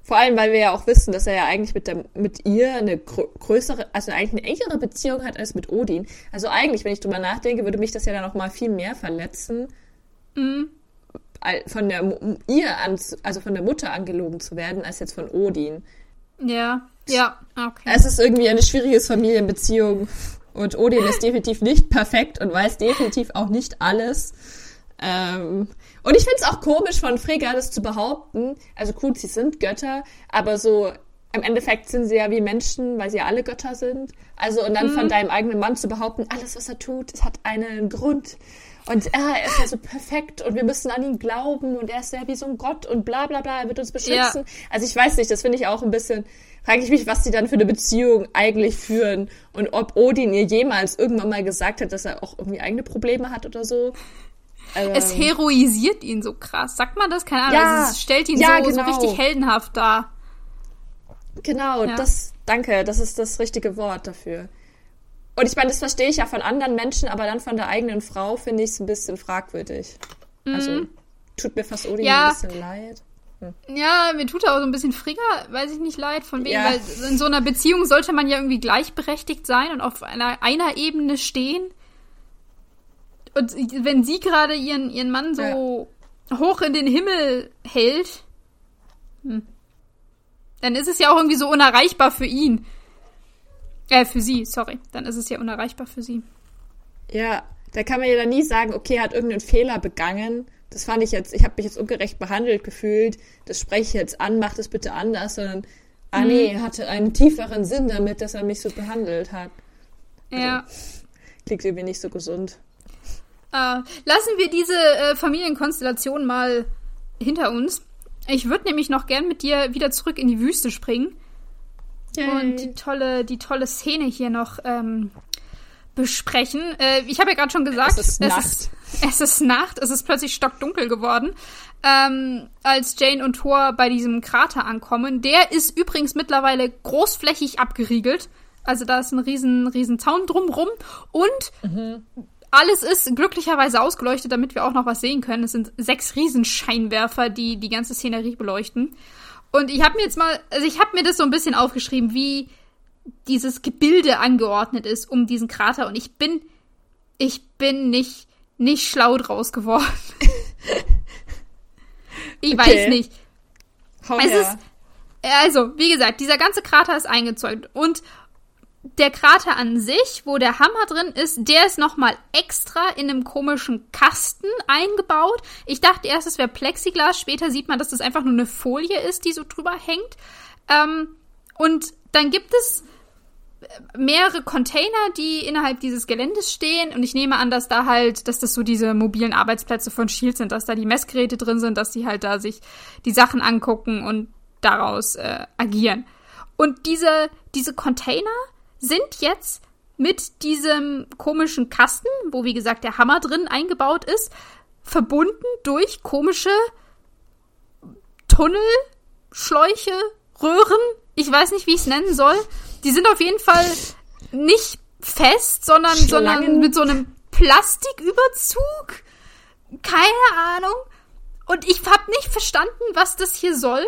vor allem, weil wir ja auch wissen, dass er ja eigentlich mit, der, mit ihr eine größere, also eigentlich eine engere Beziehung hat als mit Odin. Also eigentlich, wenn ich drüber nachdenke, würde mich das ja dann noch mal viel mehr verletzen, mhm. Von der ihr an, also von der Mutter angelogen zu werden, als jetzt von Odin. Ja, ja, okay. Es ist irgendwie eine schwierige Familienbeziehung. Und Odin ist definitiv nicht perfekt und weiß definitiv auch nicht alles. Ähm, und ich finde es auch komisch von Frigga, das zu behaupten. Also gut, sie sind Götter, aber so im Endeffekt sind sie ja wie Menschen, weil sie ja alle Götter sind. Also und dann mhm. von deinem eigenen Mann zu behaupten, alles was er tut, es hat einen Grund. Und ah, er ist ja so perfekt und wir müssen an ihn glauben und er ist ja wie so ein Gott und bla bla bla, er wird uns beschützen. Ja. Also ich weiß nicht, das finde ich auch ein bisschen frage ich mich, was die dann für eine Beziehung eigentlich führen und ob Odin ihr jemals irgendwann mal gesagt hat, dass er auch irgendwie eigene Probleme hat oder so. Also, es heroisiert ihn so krass. Sagt man das? Keine Ahnung. Ja, also es stellt ihn ja, so, genau. so richtig heldenhaft dar. Genau, ja. das, danke, das ist das richtige Wort dafür. Und ich meine, das verstehe ich ja von anderen Menschen, aber dann von der eigenen Frau finde ich es ein bisschen fragwürdig. Mhm. Also, tut mir fast Odin ja, ein bisschen leid. Ja, mir tut er auch so ein bisschen Frigga, weiß ich nicht, leid, von wegen, ja. weil in so einer Beziehung sollte man ja irgendwie gleichberechtigt sein und auf einer, einer Ebene stehen. Und wenn sie gerade ihren, ihren Mann so ja. hoch in den Himmel hält, hm, dann ist es ja auch irgendwie so unerreichbar für ihn. Äh, für sie, sorry. Dann ist es ja unerreichbar für sie. Ja, da kann man ja dann nie sagen, okay, er hat irgendeinen Fehler begangen das fand ich jetzt, ich habe mich jetzt ungerecht behandelt gefühlt, das spreche ich jetzt an, mach das bitte anders, sondern, ah mhm. nee, hatte einen tieferen Sinn damit, dass er mich so behandelt hat. Also, ja. Klingt irgendwie nicht so gesund. Uh, lassen wir diese äh, Familienkonstellation mal hinter uns. Ich würde nämlich noch gern mit dir wieder zurück in die Wüste springen. Yay. Und die tolle, die tolle Szene hier noch ähm, besprechen. Äh, ich habe ja gerade schon gesagt, es ist Nacht. Es ist, es ist Nacht, es ist plötzlich stockdunkel geworden, ähm, als Jane und Thor bei diesem Krater ankommen. Der ist übrigens mittlerweile großflächig abgeriegelt. Also da ist ein riesen, riesen Zaun drumrum und mhm. alles ist glücklicherweise ausgeleuchtet, damit wir auch noch was sehen können. Es sind sechs Riesenscheinwerfer, die die ganze Szenerie beleuchten. Und ich habe mir jetzt mal, also ich habe mir das so ein bisschen aufgeschrieben, wie dieses Gebilde angeordnet ist um diesen Krater. Und ich bin, ich bin nicht, nicht schlau draus geworden. ich okay. weiß nicht. Hau es her. ist, also, wie gesagt, dieser ganze Krater ist eingezäunt. Und der Krater an sich, wo der Hammer drin ist, der ist nochmal extra in einem komischen Kasten eingebaut. Ich dachte erst, es wäre Plexiglas. Später sieht man, dass das einfach nur eine Folie ist, die so drüber hängt. Ähm, und dann gibt es mehrere Container, die innerhalb dieses Geländes stehen. Und ich nehme an, dass da halt, dass das so diese mobilen Arbeitsplätze von Shield sind, dass da die Messgeräte drin sind, dass die halt da sich die Sachen angucken und daraus äh, agieren. Und diese, diese Container sind jetzt mit diesem komischen Kasten, wo wie gesagt der Hammer drin eingebaut ist, verbunden durch komische Tunnel, Schläuche, Röhren. Ich weiß nicht, wie ich es nennen soll. Die sind auf jeden Fall nicht fest, sondern, sondern mit so einem Plastiküberzug. Keine Ahnung. Und ich habe nicht verstanden, was das hier soll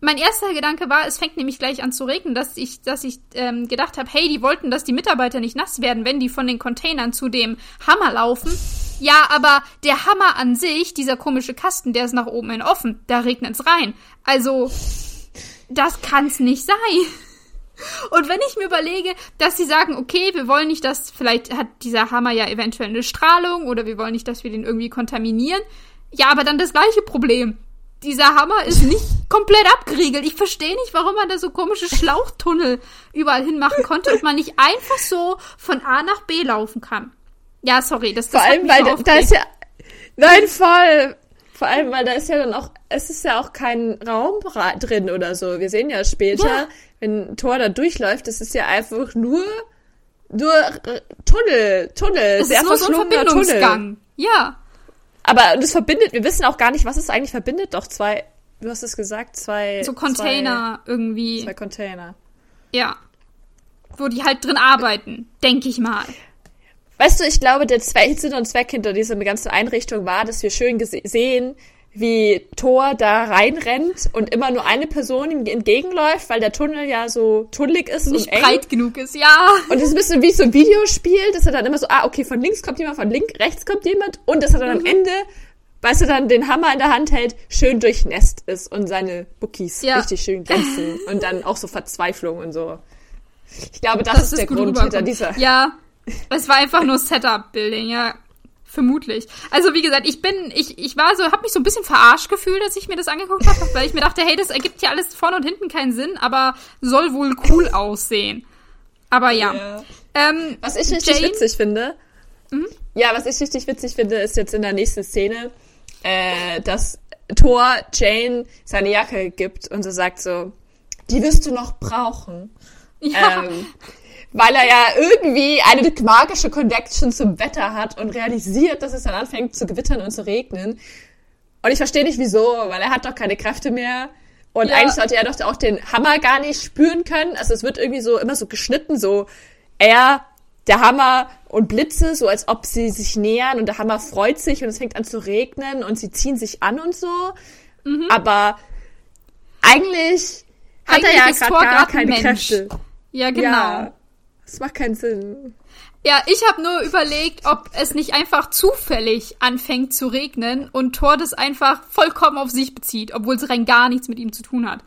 mein erster Gedanke war, es fängt nämlich gleich an zu regnen, dass ich, dass ich ähm, gedacht habe, hey, die wollten, dass die Mitarbeiter nicht nass werden, wenn die von den Containern zu dem Hammer laufen. Ja, aber der Hammer an sich, dieser komische Kasten, der ist nach oben hin offen, da regnet's rein. Also, das kann's nicht sein. Und wenn ich mir überlege, dass sie sagen, okay, wir wollen nicht, dass vielleicht hat dieser Hammer ja eventuell eine Strahlung oder wir wollen nicht, dass wir den irgendwie kontaminieren. Ja, aber dann das gleiche Problem dieser Hammer ist nicht komplett abgeriegelt. Ich verstehe nicht, warum man da so komische Schlauchtunnel überall hinmachen konnte und man nicht einfach so von A nach B laufen kann. Ja, sorry, das, das Vor allem, weil da, da ist ja, nein, voll. Vor allem, weil da ist ja dann auch, es ist ja auch kein Raum drin oder so. Wir sehen ja später, ja. wenn ein Tor da durchläuft, es ist ja einfach nur, nur Tunnel, Tunnel, es sehr ist nur so ein Verbindungsgang. Tunnel. Ja. Aber das verbindet, wir wissen auch gar nicht, was es eigentlich verbindet. Doch zwei, du hast es gesagt, zwei. So Container zwei, irgendwie. Zwei Container. Ja. Wo die halt drin arbeiten, denke ich mal. Weißt du, ich glaube, der Sinn und Zweck hinter dieser ganzen Einrichtung war, dass wir schön sehen, wie Thor da reinrennt und immer nur eine Person ihm entgegenläuft, weil der Tunnel ja so tunnelig ist Nicht und eng. breit genug ist, ja. Und es ist ein bisschen wie so ein Videospiel, dass er dann immer so, ah, okay, von links kommt jemand, von links, rechts kommt jemand und dass er dann mhm. am Ende, weißt du, dann den Hammer in der Hand hält, schön durchnässt ist und seine Bookies ja. richtig schön glänzen und dann auch so Verzweiflung und so. Ich glaube, das, das ist, ist der Grund hinter dieser. Ja, es war einfach nur Setup-Building, ja. Vermutlich. Also wie gesagt, ich bin, ich, ich war so, habe mich so ein bisschen verarscht gefühlt, als ich mir das angeguckt habe, weil ich mir dachte, hey, das ergibt ja alles vorne und hinten keinen Sinn, aber soll wohl cool aussehen. Aber ja. ja. Ähm, was ich richtig Jane, witzig finde, mhm. ja, was ich richtig witzig finde, ist jetzt in der nächsten Szene, äh, dass Thor Jane seine Jacke gibt und so sagt so, die wirst du noch brauchen. Ja. Ähm, weil er ja irgendwie eine magische Connection zum Wetter hat und realisiert, dass es dann anfängt zu gewittern und zu regnen. Und ich verstehe nicht wieso, weil er hat doch keine Kräfte mehr. Und ja. eigentlich sollte er doch auch den Hammer gar nicht spüren können. Also es wird irgendwie so immer so geschnitten, so er, der Hammer und Blitze, so als ob sie sich nähern und der Hammer freut sich und es fängt an zu regnen und sie ziehen sich an und so. Mhm. Aber eigentlich hat eigentlich er ja gerade gar keine Kräfte. Ja, genau. Ja. Das macht keinen Sinn. Ja, ich habe nur überlegt, ob es nicht einfach zufällig anfängt zu regnen und Thor das einfach vollkommen auf sich bezieht, obwohl es rein gar nichts mit ihm zu tun hat.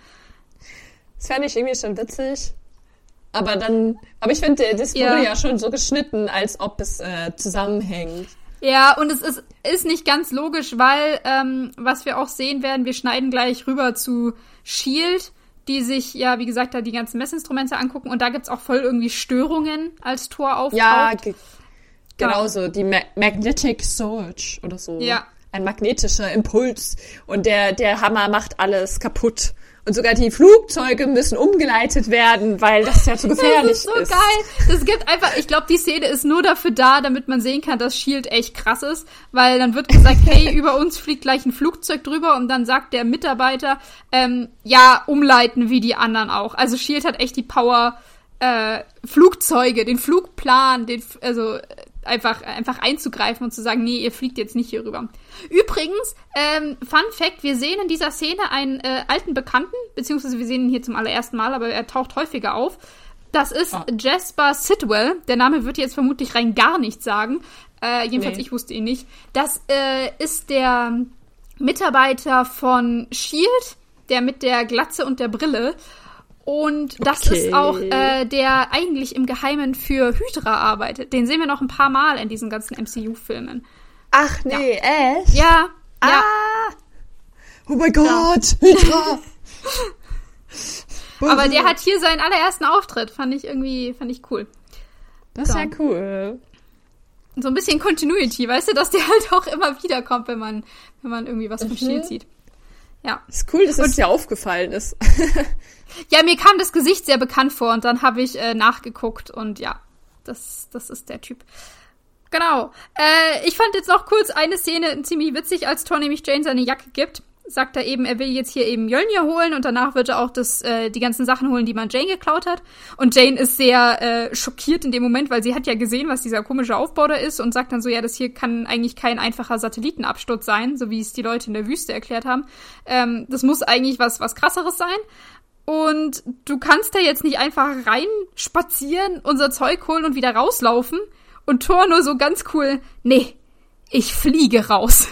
Das fände ich irgendwie schon witzig. Aber dann, aber ich finde, das wurde ja. ja. schon so geschnitten, als ob es äh, zusammenhängt. Ja, und es ist, ist nicht ganz logisch, weil, ähm, was wir auch sehen werden, wir schneiden gleich rüber zu Shield die sich ja, wie gesagt, da die ganzen Messinstrumente angucken und da gibt es auch voll irgendwie Störungen als Tor auftaucht. Ja, ge genau so, die Ma Magnetic Surge oder so. Ja. Ein magnetischer Impuls und der, der Hammer macht alles kaputt. Und sogar die Flugzeuge müssen umgeleitet werden, weil das ja zu gefährlich ist. Das ist so ist. geil. Das gibt einfach, ich glaube, die Szene ist nur dafür da, damit man sehen kann, dass Shield echt krass ist, weil dann wird gesagt, hey, über uns fliegt gleich ein Flugzeug drüber und dann sagt der Mitarbeiter, ähm, ja, umleiten wie die anderen auch. Also Shield hat echt die Power, äh, Flugzeuge, den Flugplan, den, also einfach, einfach einzugreifen und zu sagen, nee, ihr fliegt jetzt nicht hier rüber. Übrigens, ähm, Fun Fact, wir sehen in dieser Szene einen äh, alten Bekannten, beziehungsweise wir sehen ihn hier zum allerersten Mal, aber er taucht häufiger auf. Das ist ah. Jasper Sidwell. Der Name wird jetzt vermutlich rein gar nichts sagen. Äh, jedenfalls, nee. ich wusste ihn nicht. Das äh, ist der Mitarbeiter von Shield, der mit der Glatze und der Brille. Und das okay. ist auch äh, der eigentlich im Geheimen für Hydra arbeitet. Den sehen wir noch ein paar Mal in diesen ganzen MCU-Filmen. Ach nee, ja. echt? Ja. Ah. Ja. Oh mein Gott, ja. Hydra! Aber der hat hier seinen allerersten Auftritt, fand ich irgendwie, fand ich cool. Das ist so. ja cool. So ein bisschen Continuity, weißt du, dass der halt auch immer wieder kommt, wenn man, wenn man irgendwie was vom mhm. Shield sieht. Ja. Ist cool, dass es dir aufgefallen ist. ja, mir kam das Gesicht sehr bekannt vor und dann habe ich äh, nachgeguckt und ja, das, das ist der Typ. Genau. Äh, ich fand jetzt noch kurz eine Szene ziemlich witzig, als Thor nämlich Jane seine Jacke gibt sagt er eben, er will jetzt hier eben Jölnir holen und danach wird er auch das, äh, die ganzen Sachen holen, die man Jane geklaut hat. Und Jane ist sehr äh, schockiert in dem Moment, weil sie hat ja gesehen, was dieser komische Aufbau da ist und sagt dann so, ja, das hier kann eigentlich kein einfacher Satellitenabsturz sein, so wie es die Leute in der Wüste erklärt haben. Ähm, das muss eigentlich was, was krasseres sein. Und du kannst da jetzt nicht einfach rein spazieren, unser Zeug holen und wieder rauslaufen. Und Thor nur so ganz cool, nee, ich fliege raus.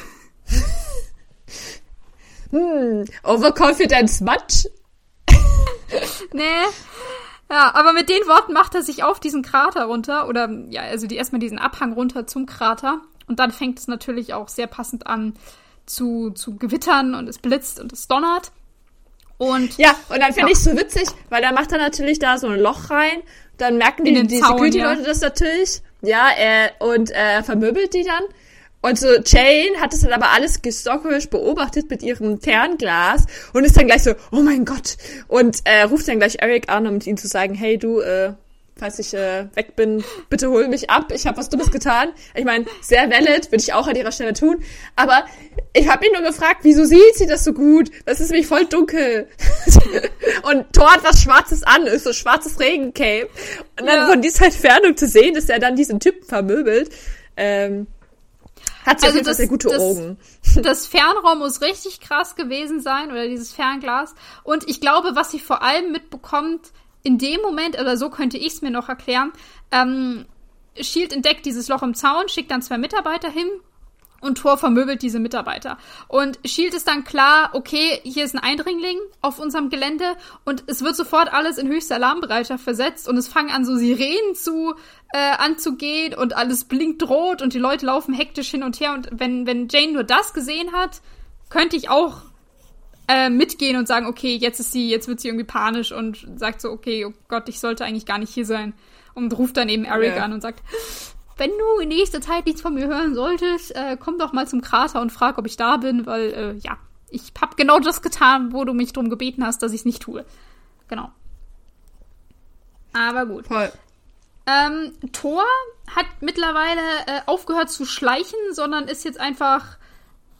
Hm, Overconfidence much? nee. Ja, aber mit den Worten macht er sich auf diesen Krater runter oder ja, also die erstmal diesen Abhang runter zum Krater und dann fängt es natürlich auch sehr passend an zu, zu gewittern und es blitzt und es donnert. Und ja, und dann finde ja. ich so witzig, weil da macht er natürlich da so ein Loch rein, dann merken die, die Security-Leute ja. das natürlich, ja, er, und er vermöbelt die dann und so Jane hat es dann aber alles gestockerisch beobachtet mit ihrem Fernglas und ist dann gleich so, oh mein Gott. Und äh, ruft dann gleich Eric an, um ihm zu sagen, hey du, äh, falls ich äh, weg bin, bitte hol mich ab. Ich habe was Dummes getan. Ich meine, sehr valid, würde ich auch an ihrer Stelle tun. Aber ich habe ihn nur gefragt, wieso sieht sie das so gut? Das ist nämlich voll dunkel. und Thor hat was Schwarzes an, ist so schwarzes Regencape. Und dann ja. von dieser Entfernung zu sehen, dass er dann diesen Typen vermöbelt. Ähm, hat sie also das, sehr gute das, Augen. Das Fernrohr muss richtig krass gewesen sein oder dieses Fernglas. Und ich glaube, was sie vor allem mitbekommt, in dem Moment, oder so könnte ich es mir noch erklären, ähm, Shield entdeckt dieses Loch im Zaun, schickt dann zwei Mitarbeiter hin, und Thor vermöbelt diese Mitarbeiter. Und Shield ist dann klar, okay, hier ist ein Eindringling auf unserem Gelände und es wird sofort alles in höchste Alarmbereitschaft versetzt und es fangen an so Sirenen zu äh, anzugehen und alles blinkt rot und die Leute laufen hektisch hin und her und wenn wenn Jane nur das gesehen hat, könnte ich auch äh, mitgehen und sagen, okay, jetzt ist sie, jetzt wird sie irgendwie panisch und sagt so, okay, oh Gott, ich sollte eigentlich gar nicht hier sein und ruft dann eben Eric ja. an und sagt, wenn du in nächster Zeit nichts von mir hören solltest, äh, komm doch mal zum Krater und frag, ob ich da bin, weil, äh, ja, ich hab genau das getan, wo du mich drum gebeten hast, dass ich es nicht tue. Genau. Aber gut. Voll. Ähm, Thor hat mittlerweile äh, aufgehört zu schleichen, sondern ist jetzt einfach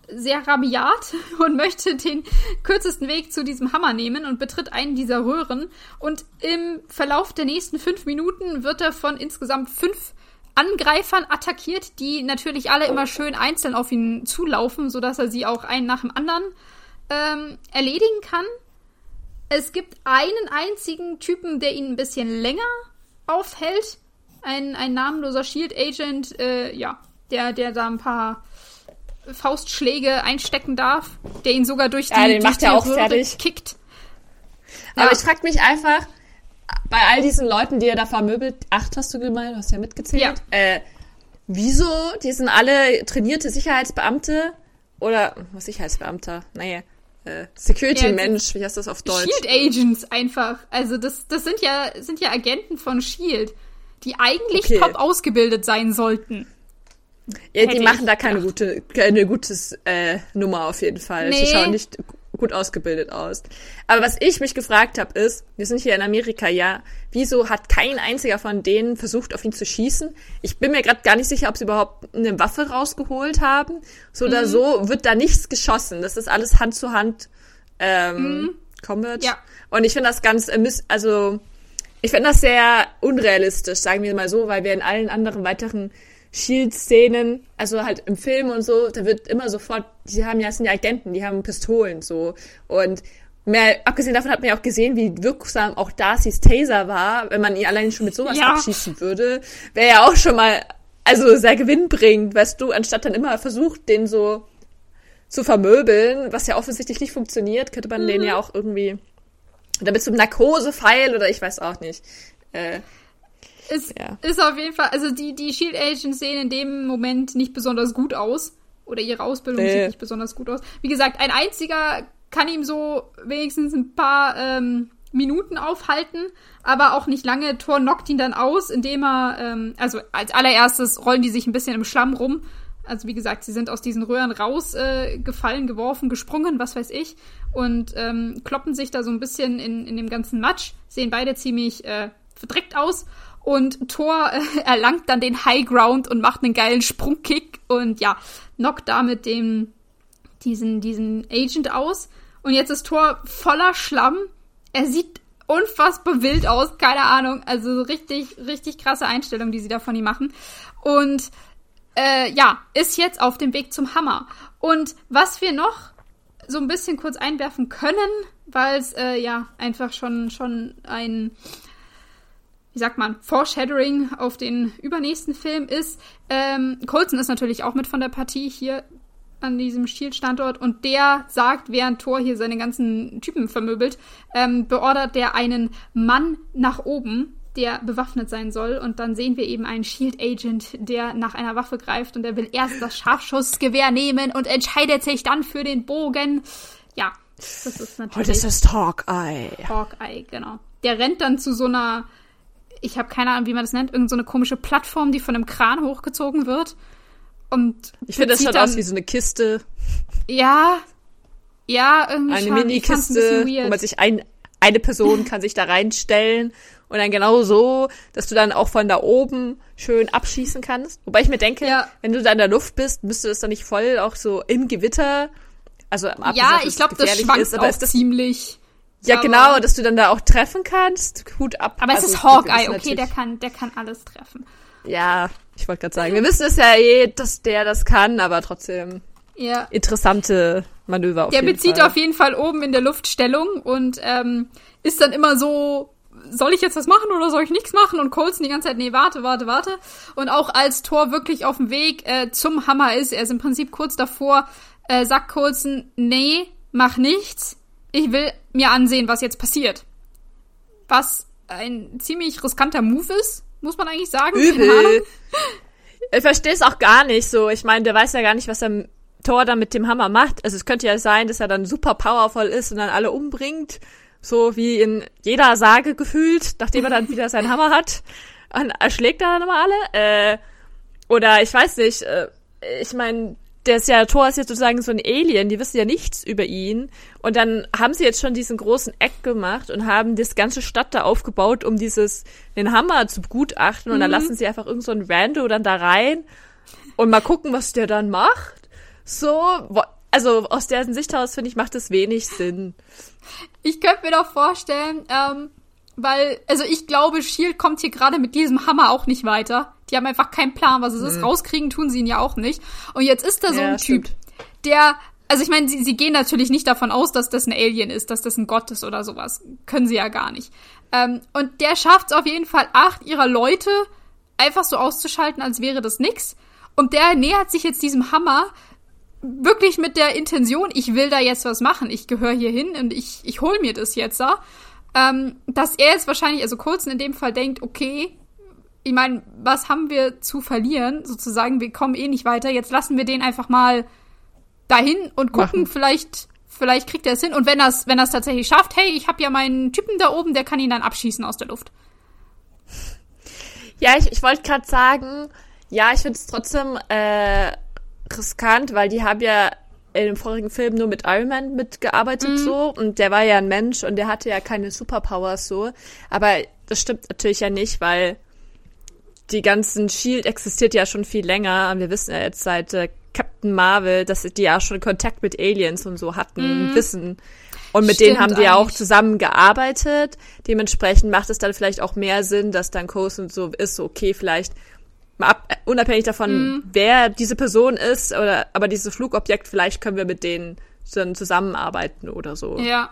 sehr rabiat und möchte den kürzesten Weg zu diesem Hammer nehmen und betritt einen dieser Röhren. Und im Verlauf der nächsten fünf Minuten wird er von insgesamt fünf Angreifern attackiert, die natürlich alle immer schön einzeln auf ihn zulaufen, sodass er sie auch einen nach dem anderen ähm, erledigen kann. Es gibt einen einzigen Typen, der ihn ein bisschen länger aufhält. Ein, ein namenloser Shield Agent, äh, ja, der, der da ein paar Faustschläge einstecken darf, der ihn sogar durch die, ja, den macht er auch fertig. kickt. Aber ja. ich frag mich einfach, bei all diesen Leuten, die er da vermöbelt, acht hast du gemeint, du hast ja mitgezählt. Ja. Äh, wieso? Die sind alle trainierte Sicherheitsbeamte oder was Sicherheitsbeamter? Naja. Äh, Security-Mensch, wie heißt das auf Deutsch? Shield Agents einfach. Also das, das sind ja, sind ja Agenten von Shield, die eigentlich okay. top ausgebildet sein sollten. Ja, die machen da keine gute, keine gutes äh, Nummer auf jeden Fall. Nee. Die schauen nicht gut ausgebildet aus. Aber was ich mich gefragt habe, ist, wir sind hier in Amerika, ja, wieso hat kein einziger von denen versucht, auf ihn zu schießen? Ich bin mir gerade gar nicht sicher, ob sie überhaupt eine Waffe rausgeholt haben. So mhm. oder so wird da nichts geschossen. Das ist alles Hand zu Hand ähm, mhm. Combat. Ja. Und ich finde das ganz, äh, also ich finde das sehr unrealistisch, sagen wir mal so, weil wir in allen anderen weiteren Shield-Szenen, also halt im Film und so, da wird immer sofort, die haben ja, sind ja Agenten, die haben Pistolen so und mehr, abgesehen davon hat man ja auch gesehen, wie wirksam auch Darcy's Taser war, wenn man ihn allein schon mit sowas ja. abschießen würde, wäre ja auch schon mal, also sehr gewinnbringend, weißt du, anstatt dann immer versucht, den so zu vermöbeln, was ja offensichtlich nicht funktioniert, könnte man mhm. den ja auch irgendwie damit zum Narkosepfeil oder ich weiß auch nicht. Äh, ist, ja. ist auf jeden Fall, also die, die Shield Agents sehen in dem Moment nicht besonders gut aus. Oder ihre Ausbildung nee. sieht nicht besonders gut aus. Wie gesagt, ein einziger kann ihm so wenigstens ein paar ähm, Minuten aufhalten, aber auch nicht lange. Thor knockt ihn dann aus, indem er, ähm, also als allererstes rollen die sich ein bisschen im Schlamm rum. Also wie gesagt, sie sind aus diesen Röhren rausgefallen, äh, geworfen, gesprungen, was weiß ich, und ähm, kloppen sich da so ein bisschen in, in dem ganzen Matsch, sehen beide ziemlich äh, verdreckt aus und Thor äh, erlangt dann den High Ground und macht einen geilen Sprungkick und ja, knockt damit den, diesen, diesen Agent aus. Und jetzt ist Thor voller Schlamm. Er sieht unfassbar wild aus, keine Ahnung. Also richtig, richtig krasse Einstellung, die sie da von ihm machen. Und äh, ja, ist jetzt auf dem Weg zum Hammer. Und was wir noch so ein bisschen kurz einwerfen können, weil es äh, ja einfach schon, schon ein wie sagt man, Foreshadowing auf den übernächsten Film ist. Ähm, Colson ist natürlich auch mit von der Partie hier an diesem Shield-Standort und der sagt, während Thor hier seine ganzen Typen vermöbelt, ähm, beordert der einen Mann nach oben, der bewaffnet sein soll. Und dann sehen wir eben einen Shield-Agent, der nach einer Waffe greift und der will erst das Scharfschussgewehr nehmen und entscheidet sich dann für den Bogen. Ja, das ist natürlich. Heute ist Hawkeye. Hawkeye, genau. Der rennt dann zu so einer ich habe keine Ahnung, wie man das nennt, irgendeine so komische Plattform, die von einem Kran hochgezogen wird. Und ich finde, das schaut aus wie so eine Kiste. Ja, ja, irgendwie eine Mini-Kiste, wo man sich ein, eine Person kann sich da reinstellen und dann genau so, dass du dann auch von da oben schön abschießen kannst. Wobei ich mir denke, ja. wenn du da in der Luft bist, müsste das dann nicht voll auch so im Gewitter, also am Ja, ich glaube, das schwankt ist, aber auch ist das ziemlich. Ja, genau, dass du dann da auch treffen kannst. Hut ab. Aber also, es ist Hawkeye, okay, der kann, der kann alles treffen. Ja, ich wollte gerade sagen, wir wissen es ja eh, dass der das kann, aber trotzdem ja. interessante Manöver auf Der bezieht Fall. auf jeden Fall oben in der Luft Stellung und ähm, ist dann immer so, soll ich jetzt was machen oder soll ich nichts machen? Und Colson die ganze Zeit, nee, warte, warte, warte. Und auch als Thor wirklich auf dem Weg äh, zum Hammer ist, er ist im Prinzip kurz davor, äh, sagt Colson, nee, mach nichts ich will mir ansehen, was jetzt passiert. Was ein ziemlich riskanter Move ist, muss man eigentlich sagen. Übel. Ich verstehe es auch gar nicht so. Ich meine, der weiß ja gar nicht, was er Thor dann mit dem Hammer macht. Also es könnte ja sein, dass er dann super powervoll ist und dann alle umbringt. So wie in jeder Sage gefühlt, nachdem er dann wieder seinen Hammer hat. Und erschlägt er dann immer alle. Äh, oder ich weiß nicht, äh, ich meine, der ist ja, Thor ist jetzt sozusagen so ein Alien, die wissen ja nichts über ihn. Und dann haben sie jetzt schon diesen großen Eck gemacht und haben das ganze Stadt da aufgebaut, um dieses, den Hammer zu begutachten. Und mhm. dann lassen sie einfach irgend so Rando dann da rein und mal gucken, was der dann macht. So, also aus deren Sicht aus, finde ich, macht das wenig Sinn. Ich könnte mir doch vorstellen, ähm, weil, also ich glaube, Shield kommt hier gerade mit diesem Hammer auch nicht weiter. Die haben einfach keinen Plan, was es mhm. ist. Rauskriegen tun sie ihn ja auch nicht. Und jetzt ist da so ja, ein Typ, der also ich meine, sie, sie gehen natürlich nicht davon aus, dass das ein Alien ist, dass das ein Gott ist oder sowas. Können sie ja gar nicht. Ähm, und der schafft es auf jeden Fall, acht ihrer Leute einfach so auszuschalten, als wäre das nix. Und der nähert sich jetzt diesem Hammer wirklich mit der Intention, ich will da jetzt was machen, ich gehöre hier hin und ich, ich hol mir das jetzt da. Ähm, dass er jetzt wahrscheinlich, also Coulson in dem Fall denkt, okay, ich meine, was haben wir zu verlieren? Sozusagen, wir kommen eh nicht weiter. Jetzt lassen wir den einfach mal dahin und gucken, Machen. vielleicht vielleicht kriegt er es hin. Und wenn er es wenn er's tatsächlich schafft, hey, ich habe ja meinen Typen da oben, der kann ihn dann abschießen aus der Luft. Ja, ich, ich wollte gerade sagen, ja, ich finde es trotzdem äh, riskant, weil die haben ja in dem vorigen Film nur mit Iron Man mitgearbeitet mhm. so und der war ja ein Mensch und der hatte ja keine Superpowers so. Aber das stimmt natürlich ja nicht, weil die ganzen Shield existiert ja schon viel länger. Und wir wissen ja jetzt seit äh, Captain Marvel, dass die ja schon Kontakt mit Aliens und so hatten, mhm. wissen. Und mit Stimmt denen haben die ja auch zusammengearbeitet. Dementsprechend macht es dann vielleicht auch mehr Sinn, dass dann Coast und so ist, okay, vielleicht Mal ab, unabhängig davon, Mhm. wer diese Person ist, oder aber dieses Flugobjekt, vielleicht können wir mit denen dann zusammenarbeiten oder so. Ja.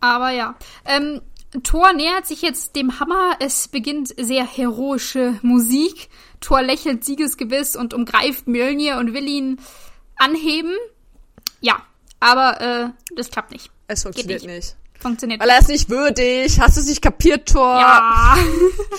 Aber ja. Ähm, Thor nähert sich jetzt dem Hammer. Es beginnt sehr heroische Musik. Thor lächelt siegesgewiss und umgreift Mjölnir und will ihn anheben. Ja, aber äh, das klappt nicht. Es funktioniert nicht. nicht. Funktioniert Weil er ist nicht würdig. Hast du es nicht kapiert, Thor? Ja.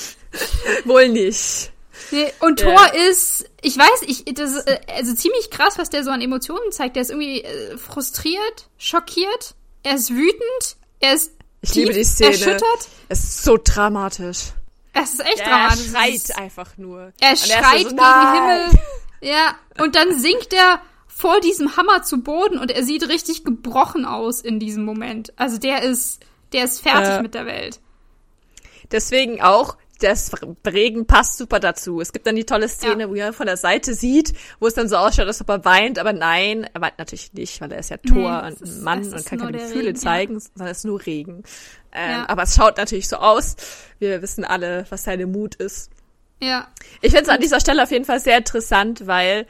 Wohl nicht. Nee, Und. Thor ist, ich weiß, ich, das ist äh, also ziemlich krass, was der so an Emotionen zeigt. Der ist irgendwie äh, frustriert, schockiert, er ist wütend, er ist Ich tief liebe die Szene. erschüttert. Es ist so dramatisch. Es ist echt er dramatisch. Es schreit einfach nur. Er Und schreit so, gegen "Nein!" den Himmel. Ja, und dann sinkt er vor diesem Hammer zu Boden und er sieht richtig gebrochen aus in diesem Moment. Also der ist, der ist fertig Ja. mit der Welt. Deswegen auch, das Regen passt super dazu. Es gibt dann die tolle Szene, Ja. wo er von der Seite sieht, wo es dann so ausschaut, als ob er weint, aber nein, er weint natürlich nicht, weil er ist ja Tor Nee, und ist- ein Mann und kann keine der Gefühle Regen, ja. zeigen, sondern es ist nur Regen. Ähm, Ja. Aber es schaut natürlich so aus. Wir wissen alle, was seine Mut ist. Ja, Ich finde es an dieser Stelle auf jeden Fall sehr interessant, weil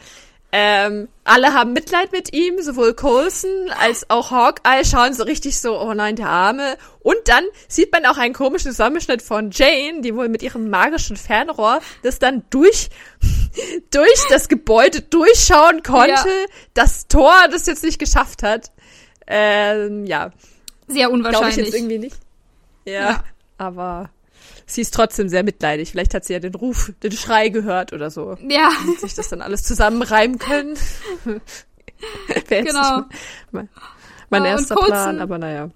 ähm, alle haben Mitleid mit ihm, sowohl Coulson als auch Hawkeye schauen so richtig so, oh nein, der Arme. Und dann sieht man auch einen komischen Zusammenschnitt von Jane, die wohl mit ihrem magischen Fernrohr das dann durch, durch das Gebäude durchschauen konnte, Ja. dass Thor das jetzt nicht geschafft hat. Ähm, ja, sehr glaube ich unwahrscheinlich. jetzt irgendwie nicht. Ja, Ja. aber sie ist trotzdem sehr mitleidig. Vielleicht hat sie ja den Ruf, den Schrei gehört oder so. ja, Und sich das dann alles zusammenreimen können. Wäre Genau. nicht mein, mein Ja, und erster Coulson- Plan, aber naja.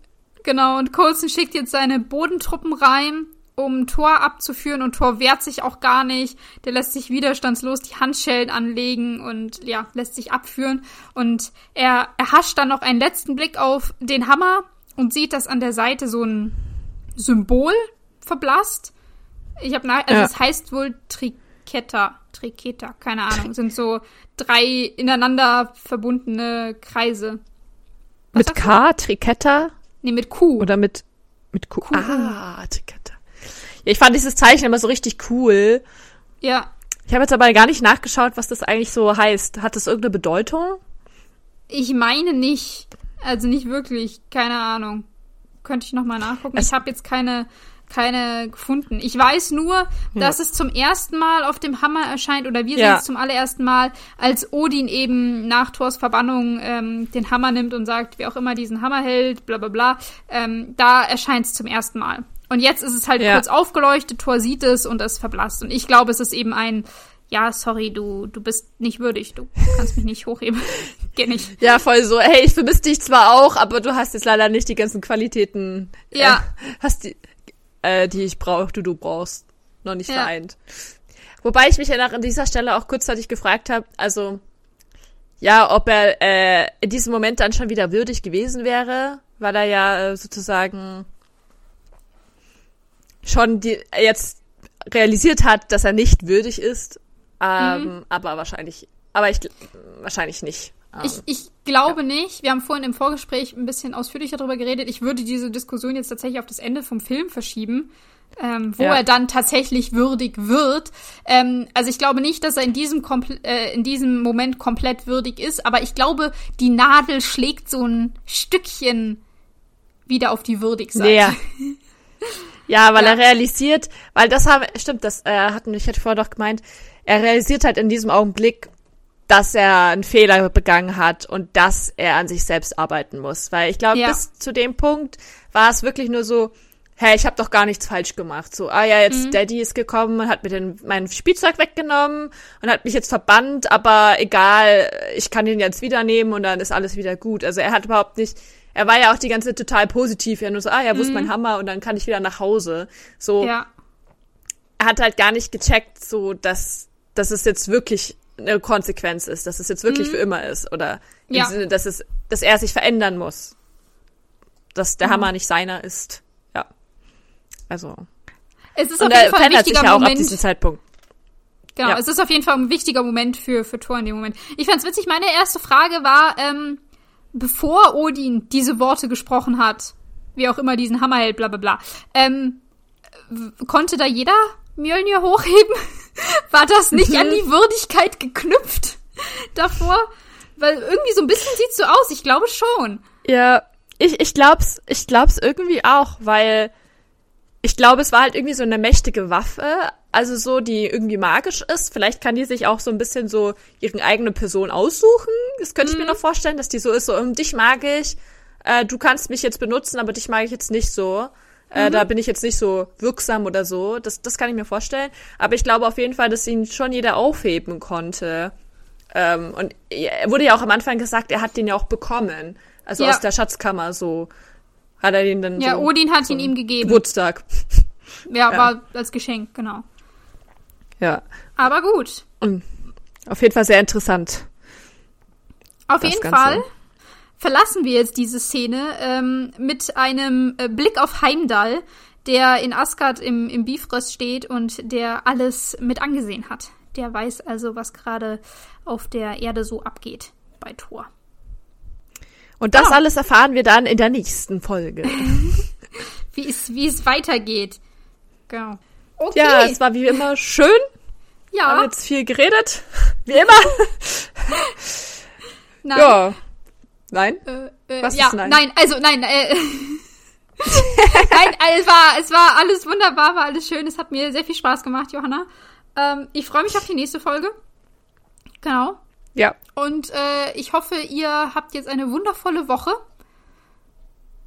genau. Und Coulson schickt jetzt seine Bodentruppen rein, um Thor abzuführen und Thor wehrt sich auch gar nicht. Der lässt sich widerstandslos die Handschellen anlegen und ja, lässt sich abführen. Und er erhascht dann noch einen letzten Blick auf den Hammer und sieht, dass an der Seite so ein Symbol verblasst. Ich habe nach, also Ja. es heißt wohl Triketta, Triketa, keine Ahnung, sind so drei ineinander verbundene Kreise. Was Mit? K, Triketta Nee, mit Q. oder mit, mit Q? Ah, Triketta. Ja, ich fand dieses Zeichen immer so richtig cool. Ja, Ich habe jetzt aber gar nicht nachgeschaut, was das eigentlich so heißt. Hat das irgendeine Bedeutung? ich meine nicht. Also nicht wirklich, keine Ahnung. Könnte ich noch mal nachgucken. Es- ich habe jetzt keine keine gefunden. Ich weiß nur, dass es zum ersten Mal auf dem Hammer erscheint oder wir Ja. sehen es zum allerersten Mal, als Odin eben nach Thors Verbannung ähm, den Hammer nimmt und sagt, wer auch immer diesen Hammer hält, bla bla bla. Ähm, da erscheint es zum ersten Mal. Und jetzt ist es halt Ja. kurz aufgeleuchtet, Thor sieht es und es verblasst. Und ich glaube, es ist eben ein, ja, sorry, du, du bist nicht würdig, du kannst mich nicht hochheben. Geht nicht. Ja, voll so, hey, ich vermisse dich zwar auch, aber du hast jetzt leider nicht die ganzen Qualitäten. Ja. Äh, hast die, äh, die ich brauche, die du brauchst. Noch nicht Ja. vereint. Wobei ich mich ja nach an dieser Stelle auch kurzzeitig gefragt habe, also, ja, ob er äh, in diesem Moment dann schon wieder würdig gewesen wäre, weil er ja äh, sozusagen schon die, jetzt realisiert hat, dass er nicht würdig ist. Ähm, Mhm. Aber wahrscheinlich, aber ich wahrscheinlich nicht. Ähm, Ich, ich glaube nicht. Wir haben vorhin im Vorgespräch ein bisschen ausführlicher darüber geredet. Ich würde diese Diskussion jetzt tatsächlich auf das Ende vom Film verschieben, ähm, wo Ja. er dann tatsächlich würdig wird. Ähm, also ich glaube nicht, dass er in diesem, kompl- äh, in diesem Moment komplett würdig ist, aber ich glaube, die Nadel schlägt so ein Stückchen wieder auf die Würdigseite. Näher. Ja, weil Ja. er realisiert, weil das haben, stimmt, das äh, hatten ich hätte vorher doch gemeint, er realisiert halt in diesem Augenblick, dass er einen Fehler begangen hat und dass er an sich selbst arbeiten muss. Weil ich glaube, Ja. bis zu dem Punkt war es wirklich nur so, hey, ich habe doch gar nichts falsch gemacht. So, ah ja, jetzt Daddy ist gekommen und hat mir den, mein Spielzeug weggenommen und hat mich jetzt verbannt, aber egal, ich kann ihn jetzt wieder nehmen und dann ist alles wieder gut. Also er hat überhaupt nicht, er war ja auch die ganze Zeit total positiv, ja nur so, ah ja, wo ist mein Hammer und dann kann ich wieder nach Hause. So, Ja. er hat halt gar nicht gecheckt, so dass, dass es jetzt wirklich eine Konsequenz ist, dass es jetzt wirklich für immer ist oder im Ja. Sinne, dass es, dass er sich verändern muss, dass der Hammer nicht seiner ist. Ja, also Es ist und auf jeden Fall ein verändert sich wichtiger ja auch ab Moment. diesem Zeitpunkt. Genau, Ja. es ist auf jeden Fall ein wichtiger Moment für, für Thor in dem Moment. Ich fand's witzig, meine erste Frage war, ähm, bevor Odin diese Worte gesprochen hat, wie auch immer diesen Hammer hält, bla bla bla, ähm, konnte da jeder Mjölnir hochheben? War das nicht an die Würdigkeit geknüpft davor? Weil irgendwie so ein bisschen sieht's so aus. Ich glaube schon. Ja, ich, ich glaub's, ich glaub's irgendwie auch, weil ich glaube, es war halt irgendwie so eine mächtige Waffe, also so, die irgendwie magisch ist. Vielleicht kann die sich auch so ein bisschen so ihre eigene Person aussuchen. Das könnte ich mir Mhm. noch vorstellen, dass die so ist, so, um dich mag ich, äh, du kannst mich jetzt benutzen, aber dich mag ich jetzt nicht so. Äh, Da bin ich jetzt nicht so wirksam oder so. Das, das kann ich mir vorstellen. Aber ich glaube auf jeden Fall, dass ihn schon jeder aufheben konnte. Ähm, und er wurde ja auch am Anfang gesagt, er hat den ja auch bekommen. Also Ja. aus der Schatzkammer so. Hat er den dann Ja, so Odin hat zum ihn ihm gegeben. Geburtstag. Ja, Ja. war als Geschenk, genau. Ja. Aber gut. Und auf jeden Fall sehr interessant. Auf jeden Ganze. Fall verlassen wir jetzt diese Szene ähm, mit einem äh, Blick auf Heimdall, der in Asgard im, im Bifrost steht und der alles mit angesehen hat. Der weiß also, was gerade auf der Erde so abgeht bei Thor. Und das Genau. alles erfahren wir dann in der nächsten Folge. Wie es, wie es weitergeht. Genau. Okay. Ja, es war wie immer schön. Wir haben ja. jetzt viel geredet. Wie immer. Nein. Ja. Nein? Äh, äh, Was ja, ist nein? nein, also nein, äh, nein, es war, es war alles wunderbar, war alles schön, es hat mir sehr viel Spaß gemacht, Johanna. Ähm, ich freue mich auf die nächste Folge. Genau. Ja. Und äh, ich hoffe, ihr habt jetzt eine wundervolle Woche,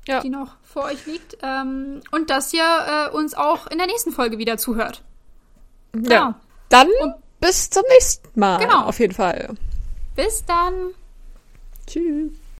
Ja. die noch vor euch liegt. Ähm, und dass ihr äh, uns auch in der nächsten Folge wieder zuhört. Genau. ja. Dann Und- bis zum nächsten Mal. Genau. Auf jeden Fall. Bis dann. Tschüss.